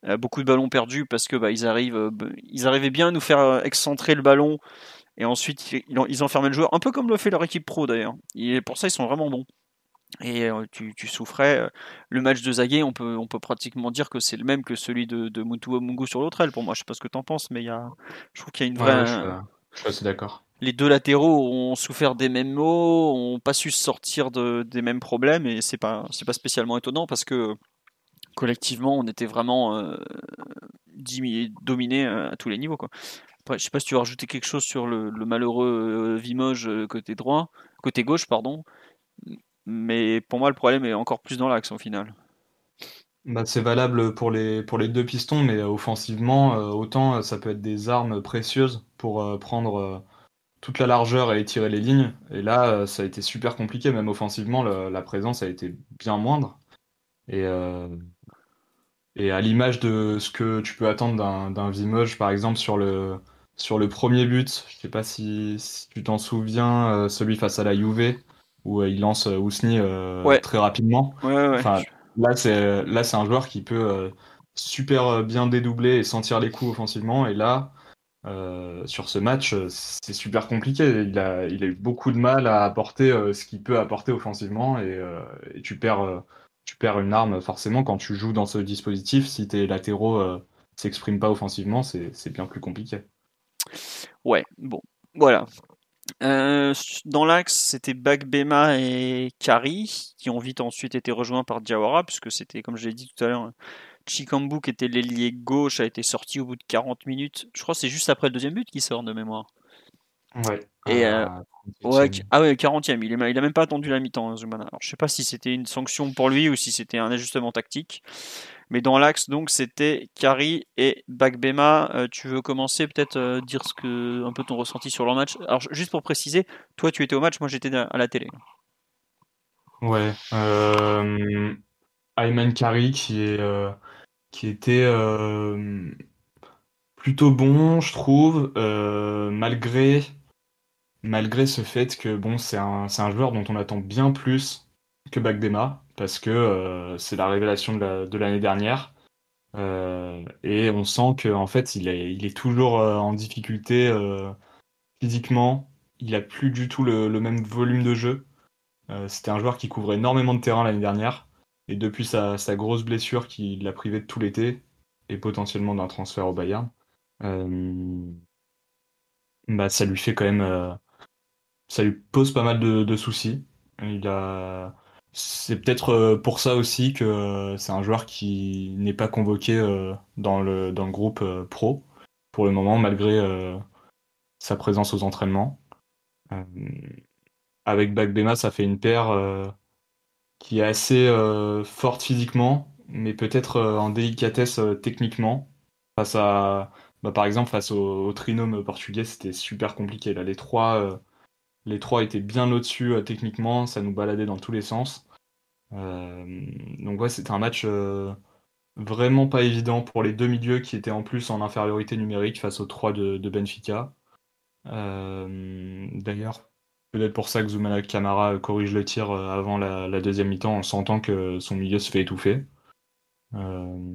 B: Euh, beaucoup de ballons perdus parce que bah, ils arrivent, euh, ils arrivaient bien à nous faire euh, excentrer le ballon et ensuite ils, enfermaient le joueur, un peu comme le fait leur équipe pro d'ailleurs. Et pour ça, ils sont vraiment bons. Et tu, souffrais. Le match de Zaguet, on peut, on peut pratiquement dire que c'est le même que celui de, de Mutu Mungu sur l'autre aile. Pour moi, je sais pas ce que tu en penses, mais il y a, je trouve qu'il y a une vraie.
C: je, suis assez d'accord
B: les deux latéraux ont souffert des mêmes maux, ont pas su sortir de, des mêmes problèmes et c'est pas c'est pas spécialement étonnant parce que collectivement on était vraiment euh, dominé à tous les niveaux quoi. Après, je sais pas si tu veux rajouter quelque chose sur le, malheureux euh, euh, côté droit, côté gauche pardon, mais pour moi le problème est encore plus dans l'axe au final.
C: Bah, c'est valable pour les, pour les deux pistons, mais offensivement, autant ça peut être des armes précieuses pour prendre toute la largeur et étirer les lignes. Et là, euh, ça a été super compliqué, même offensivement, la présence a été bien moindre. Et, euh, et à l'image de ce que tu peux attendre d'un Vimoge, par exemple, sur le, sur le premier but, je sais pas si, tu t'en souviens, euh, celui face à la Juve, où il lance Ousni très rapidement.
B: enfin,
C: là, c'est là, c'est un joueur qui peut super bien dédoubler et sentir les coups offensivement. Et là, euh, sur ce match, euh, c'est super compliqué. Il a, eu beaucoup de mal à apporter euh, ce qu'il peut apporter offensivement et, tu, perds, tu perds une arme forcément quand tu joues dans ce dispositif. Si tes latéraux s'expriment pas offensivement, c'est bien plus compliqué.
B: Ouais, bon, voilà. dans l'axe, c'était Bagbema et Kari qui ont vite ensuite été rejoints par Diawara, puisque c'était, comme je l'ai dit tout à l'heure, Chikambu, qui était l'ailier gauche, a été sorti au bout de 40 minutes. Je crois que c'est juste après le deuxième but qu'il sort de mémoire.
C: Ouais.
B: Et euh, ah ouais, 40e. Il, n'a il a même pas attendu la mi-temps, Zumana. Alors, je sais pas si c'était une sanction pour lui ou si c'était un ajustement tactique. Mais dans l'axe, donc, c'était Kari et Bagbema. Euh, tu veux commencer, peut-être euh, dire ce que, un peu ton ressenti sur leur match? Alors, juste pour préciser, toi, tu étais au match, moi, j'étais à la télé.
C: Ouais. Ayman Kari qui est qui était euh, plutôt bon, je trouve, euh, malgré, ce fait que bon, c'est un, un, joueur dont on attend bien plus que Bagdema, parce que euh, c'est la révélation de l'année dernière. et on sent qu'en en fait, il est, toujours en difficulté physiquement. Il a plus du tout le, le même volume de jeu. C'était un joueur qui couvrait énormément de terrain l'année dernière. Et depuis sa, grosse blessure qui l'a privé de tout l'été, et potentiellement d'un transfert au Bayern, euh, bah, ça lui fait quand même. Euh, ça lui pose pas mal de, soucis. Il a. C'est peut-être euh, pour ça aussi que c'est un joueur qui n'est pas convoqué dans le, dans le groupe pro pour le moment, malgré sa présence aux entraînements. avec Bagbema, ça fait une paire qui est assez euh, forte physiquement, mais peut-être euh, en délicatesse euh, techniquement. Face à, bah, par exemple, face au, trinôme portugais, c'était super compliqué. Là, les trois, les trois étaient bien au-dessus techniquement, ça nous baladait dans tous les sens. donc ouais, c'était un match vraiment pas évident pour les deux milieux qui étaient en plus en infériorité numérique face aux trois de, de Benfica. D'ailleurs, Peut-être pour ça que Zoumana Camara corrige le tir euh, avant la, deuxième mi-temps en sentant que son milieu se fait étouffer. Euh,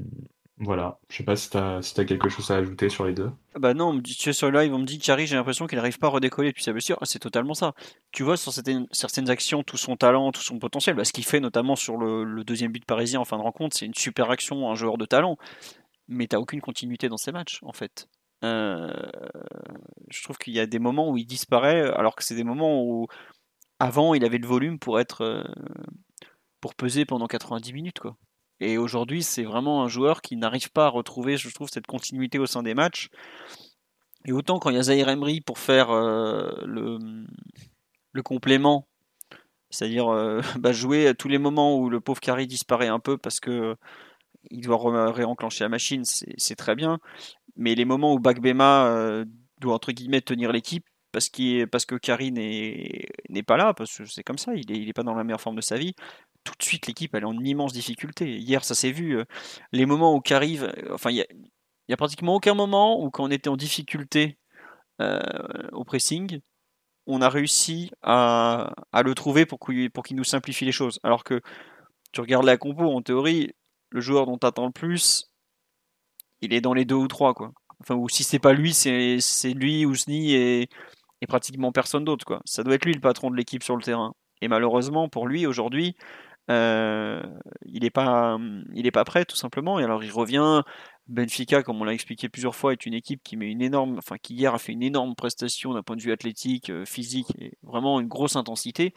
C: voilà, je sais pas si tu as, quelque chose à ajouter sur les deux.
B: Ah bah non, tu es sur le live, on me dit qu'Harry, j'ai l'impression qu'il n'arrive pas à redécoller depuis sa blessure. Ah, c'est totalement ça. Tu vois sur certaines, actions tout son talent, tout son potentiel. Bah, ce qu'il fait notamment sur le, deuxième but parisien en fin de rencontre, c'est une super action, un joueur de talent. Mais tu aucune continuité dans ses matchs en fait. Euh, je trouve qu'il y a des moments où il disparaît, alors que c'est des moments où avant il avait le volume pour être euh, pour peser pendant 90 minutes quoi. Et aujourd'hui, c'est vraiment un joueur qui n'arrive pas à retrouver, je trouve, cette continuité au sein des matchs. Et autant quand il y a Zahir Emery pour faire euh, le, le complément, c'est-à-dire bah, jouer à tous les moments où le pauvre Carry disparaît un peu parce que il doit réenclencher la machine, c'est très bien mais les moments où Bagbema euh, doit entre guillemets tenir l'équipe parce, parce que Karine n'est pas là, parce que c'est comme ça, il n'est il est pas dans la meilleure forme de sa vie, tout de suite l'équipe elle est en immense difficulté. Hier ça s'est vu, euh, les moments où qu'arrive, enfin il y a, pratiquement aucun moment où quand on était en difficulté euh, au pressing, on a réussi à, le trouver pour qu'il qu'il nous simplifie les choses. Alors que tu regardes la compo, en théorie, le joueur dont tu attends le plus, il est dans les deux ou trois, quoi. Enfin, ou si c'est pas lui, c'est lui, Ousni et, et pratiquement personne d'autre, quoi. Ça doit être lui le patron de l'équipe sur le terrain. Et malheureusement, pour lui, aujourd'hui, euh, il n'est pas, il est pas prêt, tout simplement. Et alors, il revient. Benfica, comme on l'a expliqué plusieurs fois, est une équipe qui met une énorme, enfin qui hier a fait une énorme prestation d'un point de vue athlétique, euh, physique, et vraiment une grosse intensité.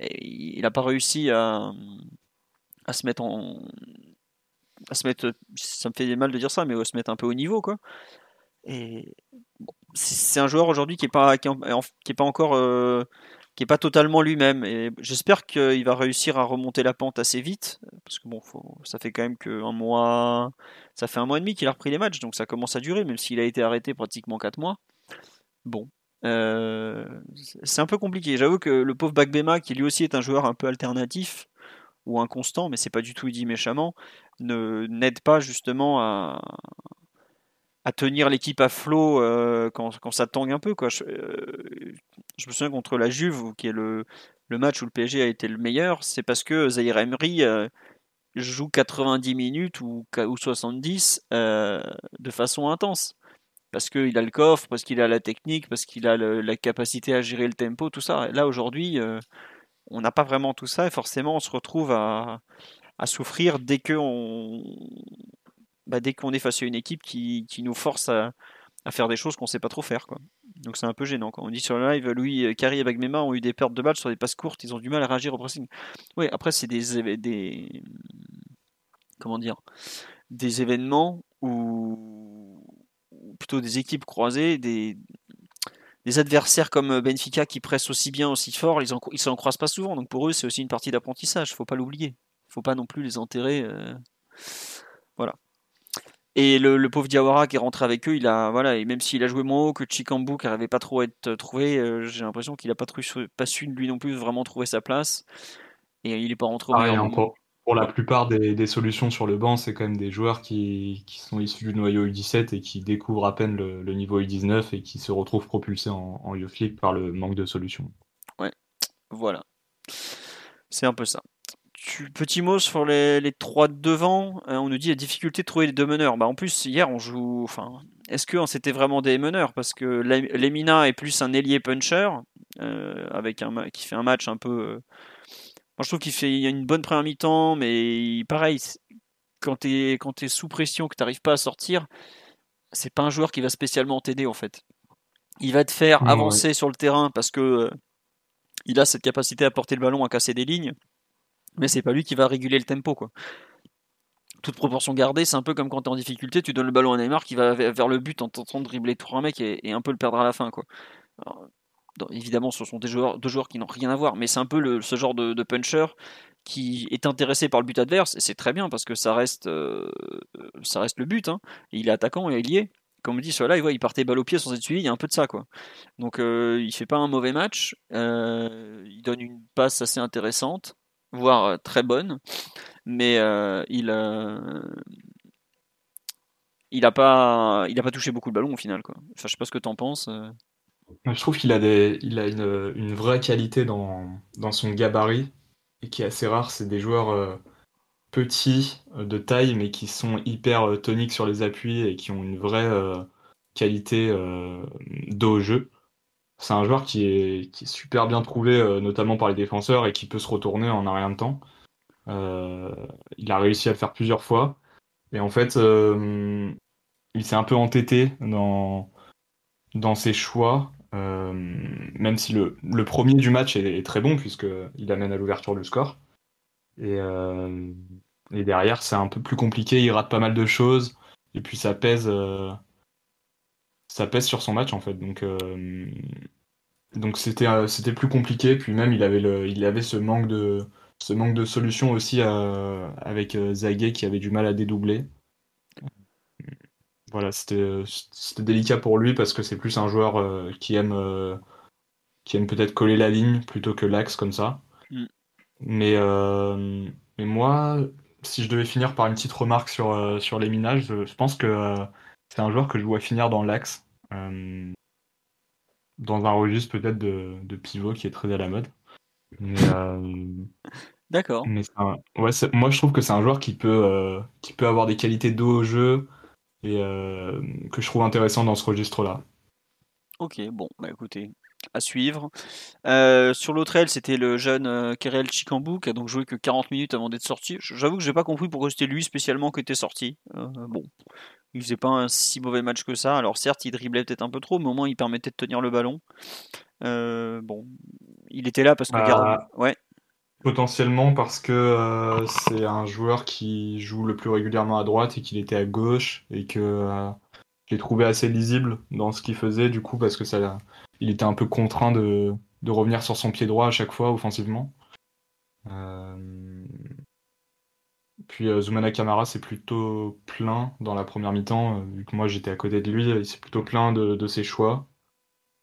B: Et il n'a pas réussi à, à se mettre en, à se mettre, ça me fait mal de dire ça, mais à se mettre un peu au niveau, quoi. Et c'est un joueur aujourd'hui qui est pas, qui est, pas encore, euh, qui est pas totalement lui-même. Et j'espère qu'il va réussir à remonter la pente assez vite, parce que bon, ça fait quand même que un mois, ça fait un mois et demi qu'il a repris les matchs, donc ça commence à durer, même s'il a été arrêté pratiquement 4 mois. Bon, euh, c'est un peu compliqué. J'avoue que le pauvre Bagbema, qui lui aussi est un joueur un peu alternatif ou inconstant, mais c'est pas du tout dit méchamment, ne n'aide pas justement à, à tenir l'équipe à flot euh, quand, quand, ça tangue un peu. Quoi. Je, euh, me souviens contre la Juve, qui est le, le, match où le PSG a été le meilleur, c'est parce que Zahir Emery euh, joue 90 minutes ou, ou 70 de façon intense. Parce qu'il a le coffre, parce qu'il a la technique, parce qu'il a la capacité à gérer le tempo, tout ça. Là, aujourd'hui, on n'a pas vraiment tout ça et forcément, on se retrouve à, souffrir dès qu'on bah, qu'on est face à une équipe qui, nous force à, faire des choses qu'on sait pas trop faire. Donc c'est un peu gênant. On dit sur le live, Louis, Kari et Bagmema ont eu des pertes de balles sur des passes courtes, ils ont du mal à réagir au pressing. Oui, après c'est des, des comment dire des événements ou plutôt des équipes croisées, des, des adversaires comme Benfica qui pressent aussi bien, aussi fort, ils, ne s'en croisent pas souvent. Donc pour eux, c'est aussi une partie d'apprentissage. Faut pas l'oublier faut pas non plus les enterrer. Euh, voilà. Et le, pauvre Diawara qui est rentré avec eux, il a voilà, et même s'il a joué moins haut que Chikambu qui n'arrivait pas trop à être trouvé, euh, j'ai l'impression qu'il n'a pas, pas su lui non plus vraiment trouver sa place. Et il n'est pas rentré
C: au pour, pour la plupart des, solutions sur le banc, c'est quand même des joueurs qui, sont issus du noyau U17 et qui découvrent à peine le, niveau U19 et qui se retrouvent propulsés en, en par le manque de solutions.
B: Ouais, voilà. C'est un peu ça petit mot sur les, les trois devant. Euh, on nous dit la difficulté de trouver les deux meneurs. Bah, en plus, hier, on joue. Enfin, est-ce que c'était vraiment des meneurs? Parce que Lemina est plus un ailier puncher, euh, avec un, qui fait un match un peu. Euh, moi, je trouve qu'il fait il a une bonne première mi-temps, mais pareil, quand tu es, sous pression, que tu n'arrives pas à sortir, c'est pas un joueur qui va spécialement t'aider en fait. Il va te faire avancer sur le terrain parce que il a cette capacité à porter le ballon, à casser des lignes mais c'est pas lui qui va réguler le tempo quoi. Toute proportion gardée, c'est un peu comme quand tu es en difficulté, tu donnes le ballon à Neymar qui va vers le but en tentant de dribbler trois mecs et, un peu le perdre à la fin quoi. Évidemment, ce sont des joueurs, deux joueurs qui n'ont rien à voir, mais c'est un peu le, ce genre de, puncher qui est intéressé par le but adverse, et c'est très bien parce que ça reste, euh, ça reste le but. Hein. il est attaquant et il y est. Comme on dit, sur là, il partait balle au pied sans être suivi, il y a un peu de ça. quoi. Donc euh, il fait pas un mauvais match, euh, il donne une passe assez intéressante voire euh, très bonne, mais il il a pas il pas touché beaucoup de ballon au final quoi. Enfin, je sais pas ce que tu en penses.
C: Je trouve qu'il a une, vraie qualité dans, son gabarit et qui est assez rare. C'est des joueurs petits de taille mais qui sont hyper toniques sur les appuis et qui ont une vraie qualité d'eau au jeu c'est un joueur qui est, super bien trouvé, euh, notamment par les défenseurs, et qui peut se retourner en un rien de temps. Euh, il a réussi à le faire plusieurs fois. Et en fait, euh, il s'est un peu entêté dans ses choix, même si le, premier du match est, très bon, puisqu'il amène à l'ouverture du score. Et, et derrière, c'est un peu plus compliqué, il rate pas mal de choses, et puis ça pèse ça pèse sur son match en fait. Donc euh, donc c'était euh, c'était plus compliqué. Puis même il avait il avait ce manque de ce manque de solution aussi euh, avec Zague qui avait du mal à dédoubler. Voilà, c'était délicat pour lui parce que c'est plus un joueur qui aime qui aime peut-être coller la ligne plutôt que l'axe comme ça. Mm. Mais mais moi, si je devais finir par une petite remarque sur, sur les minages, je, pense que c'est un joueur que je vois finir dans l'axe. Euh, dans un registre peut-être de, de pivot qui est très à la mode. Euh,
B: D'accord.
C: mais c'est un- ouais, c'est- moi je trouve que c'est un joueur qui peut, euh, qui peut avoir des qualités d'eau au jeu et euh, que je trouve intéressant dans ce registre-là.
B: Ok, bon, bah écoutez, à suivre. Euh, sur l'autre aile, c'était le jeune euh, Kerel Chikambu qui a donc joué que 40 minutes avant d'être sorti. J'avoue que j'ai pas compris pourquoi c'était lui spécialement qui était sorti. Euh, bon, il faisait pas un si mauvais match que ça. Alors certes, il driblait peut-être un peu trop, mais au moins il permettait de tenir le ballon. Bon, il était là parce que
C: Bah,
B: ouais,
C: Potentiellement parce que euh, c'est un joueur qui joue le plus régulièrement à droite et qu'il était à gauche et que euh, je l'ai trouvé assez lisible dans ce qu'il faisait du coup parce que ça, il était un peu contraint de, de revenir sur son pied droit à chaque fois offensivement. Euh, Puis euh, Zoumana Kamara c'est plutôt plein dans la première mi-temps, vu que moi j'étais à côté de lui, il s'est plutôt plein de, de ses choix.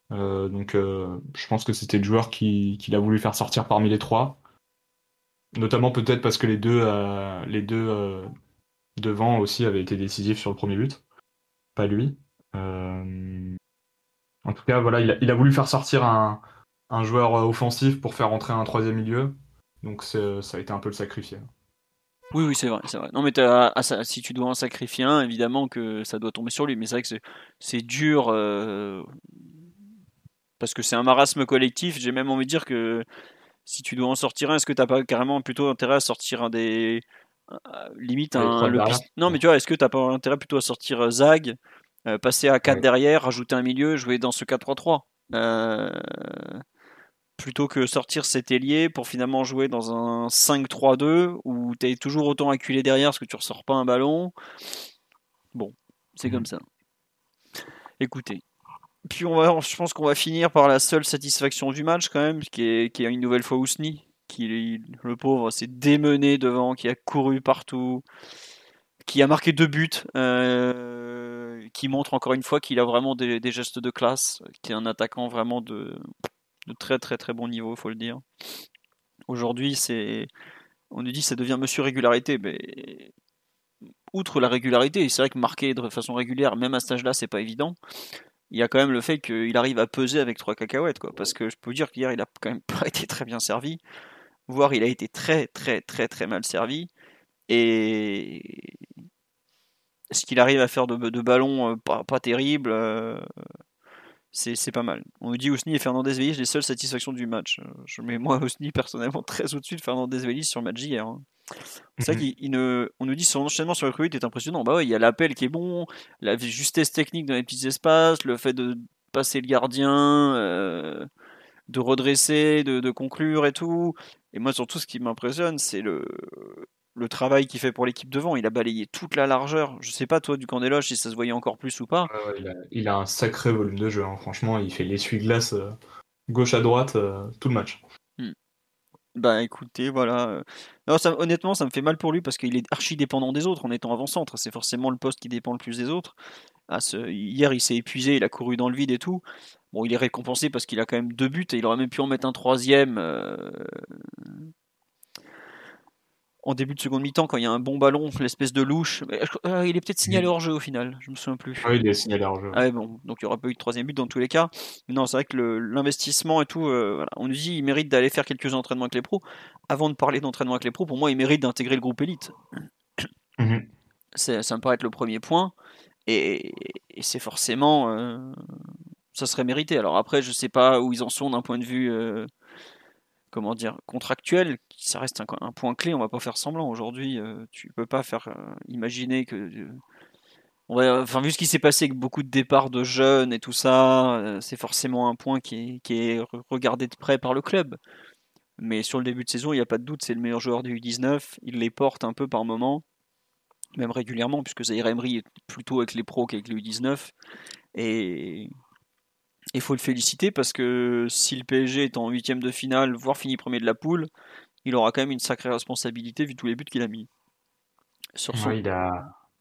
C: Donc je pense que c'était le joueur qui- qu'il a voulu faire sortir parmi les trois. Notamment peut-être parce que les deux, euh, euh, devant aussi avaient été décisifs sur le premier but, pas lui. Euh, En tout cas, voilà, il a, voulu faire sortir un, joueur offensif pour faire entrer un troisième milieu. Donc ça a été un peu le sacrifié.
B: Oui, oui, c'est vrai, c'est vrai. Non, mais ah, si tu dois en sacrifier un, évidemment que ça doit tomber sur lui. Mais c'est vrai que c'est- dur parce que c'est un marasme collectif. J'ai même envie de dire que si tu dois en sortir un, est-ce que t'as pas carrément plutôt intérêt à sortir un des limite un le Non, mais tu vois, est-ce que t'as pas intérêt plutôt à sortir euh, Zag, euh, passer à 4
C: Ouais.
B: derrière, rajouter un milieu, jouer dans ce 4-3-3 euh, plutôt que sortir cet ailier pour finalement jouer dans un 5-3-2 où tu es toujours autant acculé derrière parce que tu ressors pas un ballon? Bon, c'est
C: Mhm.
B: comme ça. Écoutez. Puis on va, je pense qu'on va finir par la seule satisfaction du match quand même, qui est, qui est une nouvelle fois Ousni, qui le pauvre s'est démené devant, qui a couru partout, qui a marqué deux buts, euh, qui montre encore une fois qu'il a vraiment des, gestes de classe, qui est un attaquant vraiment de, de très très très bon niveau, faut le dire. Aujourd'hui, c'est, on nous dit ça devient Monsieur régularité, mais outre la régularité, c'est vrai que marquer de façon régulière, même à cet âge-là, c'est pas évident. Il y a quand même le fait qu'il arrive à peser avec trois cacahuètes, quoi. Parce que je peux vous dire qu'hier, il a quand même pas été très bien servi, voire il a été très très très très mal servi. Et ce qu'il arrive à faire de, de ballons euh, pas, pas terribles, euh, c'est pas mal. On nous dit Ousni et Fernandez Vélis les seules satisfactions du match. Euh, Je mets moi Ousni personnellement très au-dessus de Fernandez Vélis sur le match d'hier. hein. C'est vrai
C: Mhm.
B: qu'il il ne, on nous dit son enchaînement sur le but est impressionnant. Bah ouais, il y a l'appel qui est bon, la justesse technique dans les petits espaces, le fait de passer le gardien, euh, de redresser, de, de conclure et tout. Et moi surtout ce qui m'impressionne, c'est le, le travail qu'il fait pour l'équipe devant. Il a balayé toute la largeur. Je sais pas toi du camp des loges si ça se voyait encore plus ou pas.
C: A, il a un sacré volume de jeu. hein. Franchement, il fait l'essuie-glace euh, gauche à droite euh, tout le match.
B: Bah écoutez, voilà. euh, ça, honnêtement, ça me fait mal pour lui parce qu'il est archi dépendant des autres en étant avant-centre. C'est forcément le poste qui dépend le plus des autres. Ah, ce- Hier, il s'est épuisé, il a couru dans le vide et tout. Bon, il est récompensé parce qu'il a quand même deux buts et il aurait même pu en mettre un troisième euh, en début de seconde mi-temps quand il y a un bon ballon, l'espèce de louche. Mais, euh, il est peut-être signalé hors jeu au final, je me souviens plus.
C: Ouais, il est signalé hors jeu.
B: Ah ouais, bon, donc il n'y aura pas eu de troisième but dans tous les cas. Mais non, c'est vrai que l'investissement et tout, euh, voilà. on nous dit il mérite d'aller faire quelques entraînements avec les pros. Avant de parler d'entraînement avec les pros, pour moi, il mérite d'intégrer le groupe élite.
C: Mhm.
B: C'est- Ça me paraît être le premier point. Et, et c'est forcément. euh, ça serait mérité. Alors après, je sais pas où ils en sont d'un point de vue. euh, comment dire contractuel ça reste un, point clé on va pas faire semblant aujourd'hui euh, tu peux pas faire euh, imaginer que euh, enfin, vu ce qui s'est passé avec beaucoup de départs de jeunes et tout ça, euh, c'est forcément un point qui est, regardé de près par le club. Mais sur le début de saison, il n'y a pas de doute, c'est le meilleur joueur du U19. Il les porte un peu par moment, même régulièrement, puisque Zaire Emery est plutôt avec les pros qu'avec le U19. Et il faut le féliciter parce que si le PSG est en huitième de finale, voire finit premier de la poule, il aura quand même une sacrée responsabilité vu tous les buts qu'il a mis. Sur son,
C: Ouais, il a,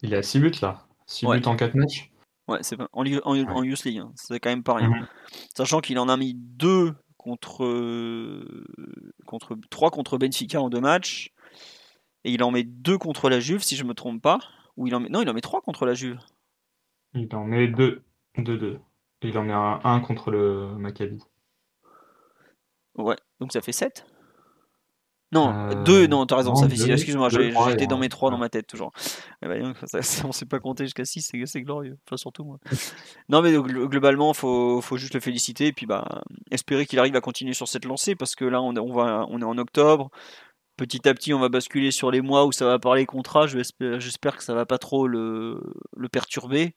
C: il a 6 buts là. 6
B: Ouais.
C: buts en 4 matchs.
B: Ouais, c'est pas- en, en, en Youth League, hein, c'est quand même pas rien.
C: Mhm.
B: Sachant qu'il en a mis deux contre, contre 3 contre Benfica en deux matchs. Et il en met deux contre la Juve, si je me trompe pas. Ou il en met, non, il en met 3 contre la Juve.
C: Il en met 2. 2-2. Il en met un, un contre le Maccabi.
B: Ouais, donc ça fait 7 non,
C: Euh,
B: 2, non, t'as raison,
C: non,
B: ça fait
C: deux,
B: 6. Excuse-moi,
C: deux, trois,
B: j'étais dans
C: un.
B: mes 3 dans ma tête toujours. Eh ben, donc, ça- on s'est pas compté jusqu'à 6, c'est glorieux. Enfin, surtout moi. non, mais gl- globalement, faut, faut juste le féliciter et puis bah, espérer qu'il arrive à continuer sur cette lancée parce que là, on, on, va, on est en octobre. Petit à petit, on va basculer sur les mois où ça va parler contrat. J'espère que ça va pas trop le, le perturber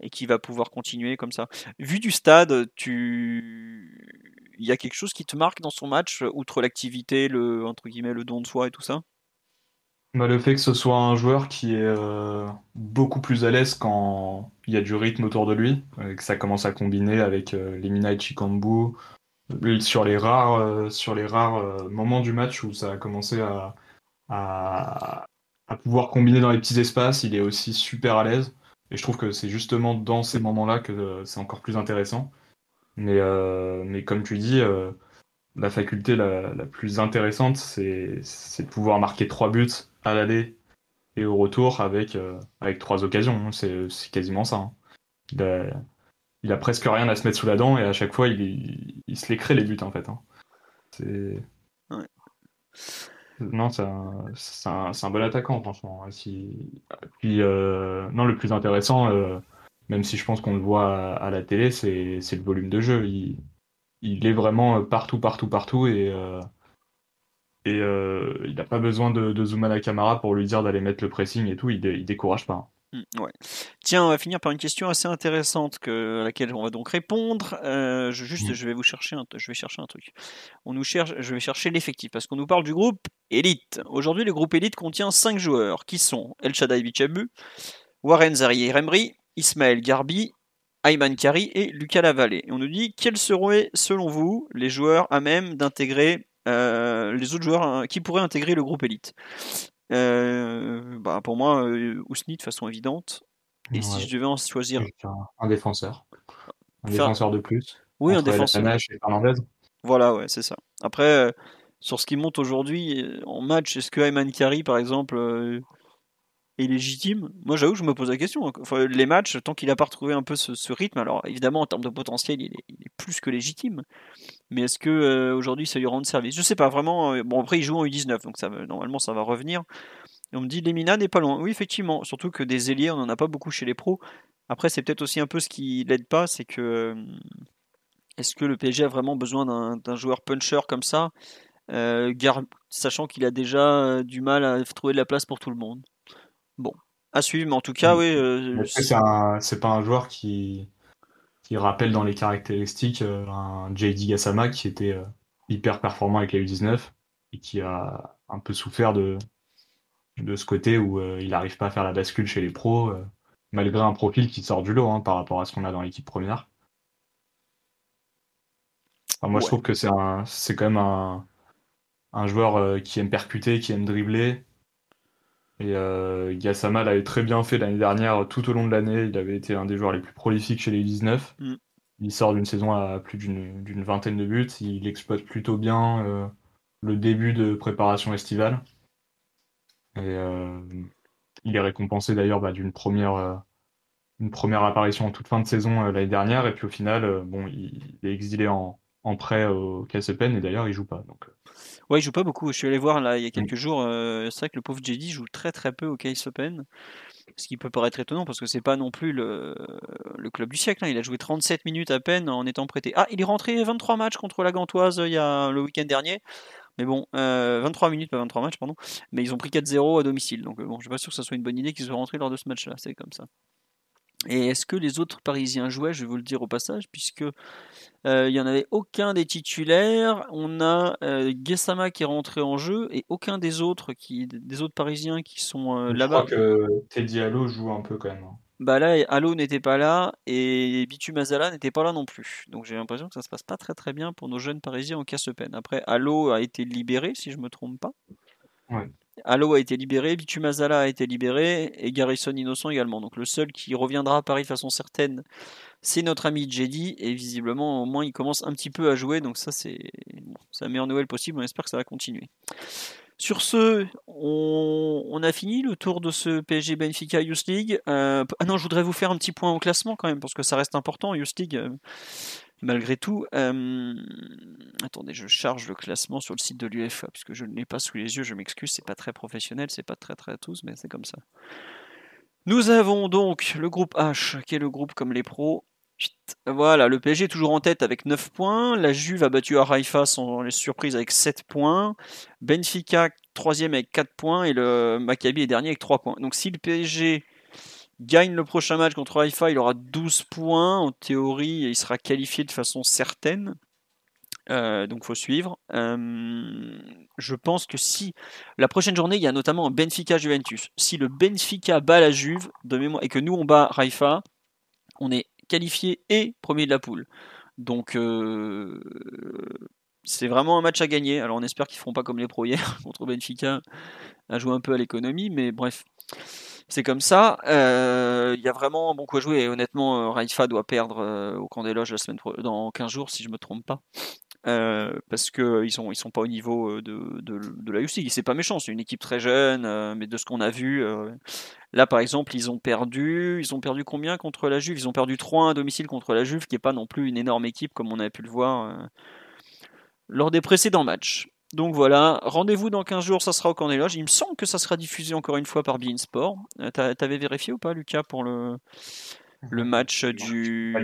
B: et qu'il va pouvoir continuer comme ça. Vu du stade, tu... il y a quelque chose qui te marque dans son match, outre l'activité, le, entre guillemets, le don de soi et tout ça?
C: Bah, le fait que ce soit un joueur qui est euh, beaucoup plus à l'aise quand il y a du rythme autour de lui, euh, que ça commence à combiner avec euh, Lemina et Chikambu, euh, sur les rares, euh, sur les rares moments du match où ça a commencé à, à pouvoir combiner dans les petits espaces, il est aussi super à l'aise. Et je trouve que c'est justement dans ces moments-là que euh, c'est encore plus intéressant. Mais, euh, mais comme tu dis, euh, la faculté la, la plus intéressante, c'est de pouvoir marquer trois buts à l'aller et au retour avec, avec trois occasions. hein. C'est quasiment ça. hein. Il a, il a presque rien à se mettre sous la dent et à chaque fois, il, il, se les crée les buts en fait. hein. C'est. Non, c'est un, c'est un, bon attaquant, franchement. hein. Puis, euh, non, le plus intéressant, euh, même si je pense qu'on le voit à, la télé, c'est le volume de jeu. Il, est vraiment partout, partout, partout et, euh, euh, il n'a pas besoin de, de Zoumana Camara pour lui dire d'aller mettre le pressing et tout. Il, il décourage pas.
B: Mm, Ouais. Tiens, on va finir par une question assez intéressante que, à laquelle on va donc répondre. Euh, je, juste,
C: Mm.
B: je vais vous chercher un, je vais chercher un truc. On nous cherche, je vais chercher l'effectif parce qu'on nous parle du groupe Elite. Aujourd'hui, le groupe Elite contient 5 joueurs qui sont El Shaddai Bichabu, Warren Zarier Remri, Ismaël Garbi, Ayman Kari et Lucas Lavallée. Et on nous dit quels seraient, selon vous, les joueurs à même d'intégrer euh, les autres joueurs hein, qui pourraient intégrer le groupe Elite. Euh, bah, pour moi, euh, Ousni de façon évidente. Et si je devais en choisir,
C: Un, défenseur. Un
B: Faire-
C: défenseur de plus.
B: oui, un défenseur.
C: Et.
B: Voilà, ouais, c'est ça. Après, euh, sur ce qui monte aujourd'hui euh, en match, est-ce que Ayman Kari, par exemple, euh, est légitime Moi, j'avoue, je me pose la question. hein. Enfin, les matchs, tant qu'il n'a pas retrouvé un peu ce, rythme, alors évidemment, en termes de potentiel, il est, plus que légitime. Mais est-ce que euh, aujourd'hui, ça lui rend service? Je sais pas vraiment. euh, Bon, après, il joue en U19, donc normalement, ça va revenir. On me dit, Lemina n'est pas loin. Oui, effectivement. Surtout que des ailiers, on n'en a pas beaucoup chez les pros. Après, c'est peut-être aussi un peu ce qui l'aide pas, c'est que euh, est-ce que le PSG a vraiment besoin d'un joueur puncher comme ça, sachant qu'il a déjà du mal à trouver de la place pour tout le monde? Bon, à suivre, mais en tout cas, oui. euh,
C: c'est pas un joueur qui, qui rappelle dans les caractéristiques euh, un JD Gassama qui était euh, hyper performant avec la U19 et qui a un peu souffert de, de ce côté où il n'arrive pas à faire la bascule chez les pros, malgré un profil qui sort du lot hein, par rapport à ce qu'on a dans l'équipe première. Enfin, moi, je trouve que c'est un, c'est quand même un, un joueur qui aime percuter, qui aime dribbler. Et euh, Gassama l'avait très bien fait l'année dernière, tout au long de l'année. Il avait été un des joueurs les plus prolifiques chez les U19.
B: Mm.
C: Il sort d'une saison à plus d'une vingtaine de buts. Il exploite plutôt bien euh, le début de préparation estivale. Et euh, il est récompensé d'ailleurs bah, d'une première, euh, une première apparition en toute fin de saison l'année dernière. Et puis au final, bon, il, il est exilé en, en prêt au KSPN et d'ailleurs il joue pas. Donc,
B: Ouais, il joue pas beaucoup. Je suis allé voir là il y a quelques jours. euh, c'est vrai que le pauvre JD joue très très peu au Case Open. Ce qui peut paraître étonnant parce que c'est pas non plus le, le club du siècle. hein. Il a joué 37 minutes à peine en étant prêté. Ah, il est rentré 23 matchs contre la Gantoise euh, il y a le week-end dernier. Mais bon, euh, 23 minutes, pas 23 matchs, pardon. Mais ils ont pris 4-0 à domicile. Donc euh, bon, je suis pas sûr que ça soit une bonne idée qu'ils soient rentrés lors de ce match-là. C'est comme ça. Et est-ce que les autres Parisiens jouaient Je vais vous le dire au passage, puisque euh, il y en avait aucun des titulaires. On a euh, Guessama qui est rentré en jeu et aucun des autres qui, des autres Parisiens qui sont euh,
C: je
B: là-bas.
C: crois que Teddy Allo joue un peu quand même. hein.
B: Bah là, Allo n'était pas là et Bitu Mazala n'était pas là non plus. Donc j'ai l'impression que ça se passe pas très très bien pour nos jeunes Parisiens en casse-peine. Après, Allo a été libéré, si je me trompe pas.
C: Ouais.
B: Allo a été libéré, Bitu Mazala a été libéré et Garrison Innocent également. Donc le seul qui reviendra à Paris de façon certaine, c'est notre ami Jedi et visiblement au moins il commence un petit peu à jouer. Donc ça c'est bon, la meilleure nouvelle possible. On espère que ça va continuer. Sur ce, on, a fini le tour de ce PSG Benfica Youth League. ah non, je voudrais vous faire un petit point au classement quand même, parce que ça reste important, Youth League, malgré tout. attendez, je charge le classement sur le site de l'UEFA, puisque je ne l'ai pas sous les yeux, je m'excuse, c'est pas très professionnel, c'est pas très très à tous, mais c'est comme ça. Nous avons donc le groupe H, qui est le groupe comme les pros. Voilà, le PSG est toujours en tête avec 9 points. La Juve a battu Araifa sans les surprises avec 7 points. Benfica, troisième avec 4 points. Et le Maccabi est dernier avec 3 points. Donc si le PSG gagne le prochain match contre Haïfa, il aura 12 points. En théorie, il sera qualifié de façon certaine. Euh, donc faut suivre. Euh, je pense que si la prochaine journée, il y a notamment un Benfica Juventus. Si le Benfica bat la Juve de mémoire et que nous on bat Raifa, on est qualifié et premier de la poule. Donc euh, c'est vraiment un match à gagner. Alors on espère qu'ils feront pas comme les pros hier contre Benfica à jouer un peu à l'économie, mais bref. C'est comme ça. Il y a vraiment bon coup à jouer. Et honnêtement, Raifa doit perdre au camp des loges la semaine dans 15 jours, si je me trompe pas. Euh, parce qu'ils sont, ils sont pas au niveau euh, de, de, la UCI. C'est pas méchant, c'est une équipe très jeune, euh, mais de ce qu'on a vu, là par exemple, ils ont perdu, ils ont perdu combien contre la Juve? Ils ont perdu 3 à domicile contre la Juve, qui est pas non plus une énorme équipe comme on avait pu le voir lors des précédents matchs. Donc voilà, rendez-vous dans 15 jours, ça sera au loges. Il me semble que ça sera diffusé encore une fois par Bein Sport. T'avais vérifié ou pas, Lucas, pour le, le match du.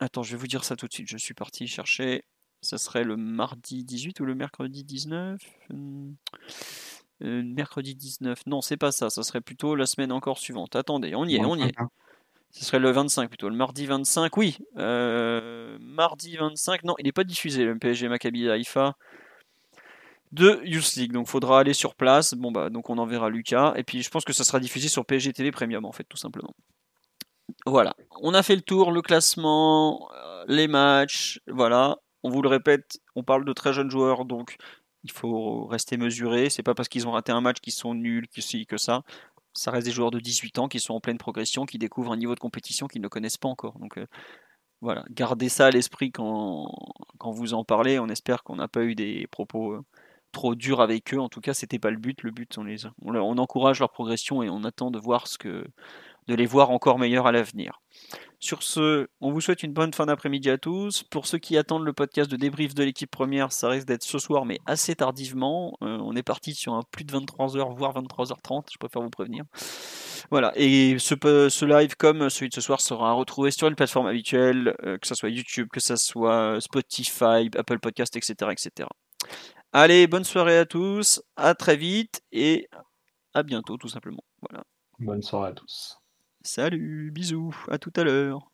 B: Attends, je vais vous dire ça tout de suite. Je suis parti chercher ça serait le mardi 18 ou le mercredi 19 euh, euh, Mercredi 19. Non, c'est pas ça. Ça serait plutôt la semaine encore suivante. Attendez, on y est, on y est. Ce serait le 25 plutôt. Le mardi 25, oui. Euh, mardi 25, non, il n'est pas diffusé le PSG Maccabi Haïfa de Youth League. Donc faudra aller sur place. Bon bah donc on enverra Lucas. Et puis je pense que ça sera diffusé sur PSG TV Premium en fait, tout simplement. Voilà. On a fait le tour, le classement, les matchs. Voilà on vous le répète, on parle de très jeunes joueurs, donc il faut rester mesuré. C'est pas parce qu'ils ont raté un match qu'ils sont nuls, que si, que ça. Ça reste des joueurs de 18 ans qui sont en pleine progression, qui découvrent un niveau de compétition qu'ils ne connaissent pas encore. Donc euh, voilà, gardez ça à l'esprit quand, quand vous en parlez. On espère qu'on n'a pas eu des propos euh, trop durs avec eux. En tout cas, c'était pas le but. Le but, on, les, on encourage leur progression et on attend de voir ce que, de les voir encore meilleurs à l'avenir. Sur ce, on vous souhaite une bonne fin d'après-midi à tous. Pour ceux qui attendent le podcast de débrief de l'équipe première, ça risque d'être ce soir, mais assez tardivement. Euh, on est parti sur un plus de 23h, voire 23h30, je préfère vous prévenir. Voilà, et ce, ce, live, comme celui de ce soir, sera retrouvé sur une plateforme habituelle, euh, que ce soit YouTube, que ce soit Spotify, Apple Podcast, etc., etc. Allez, bonne soirée à tous, à très vite, et à bientôt, tout simplement. Voilà.
C: Bonne soirée à tous.
B: Salut, bisous, à tout à l'heure.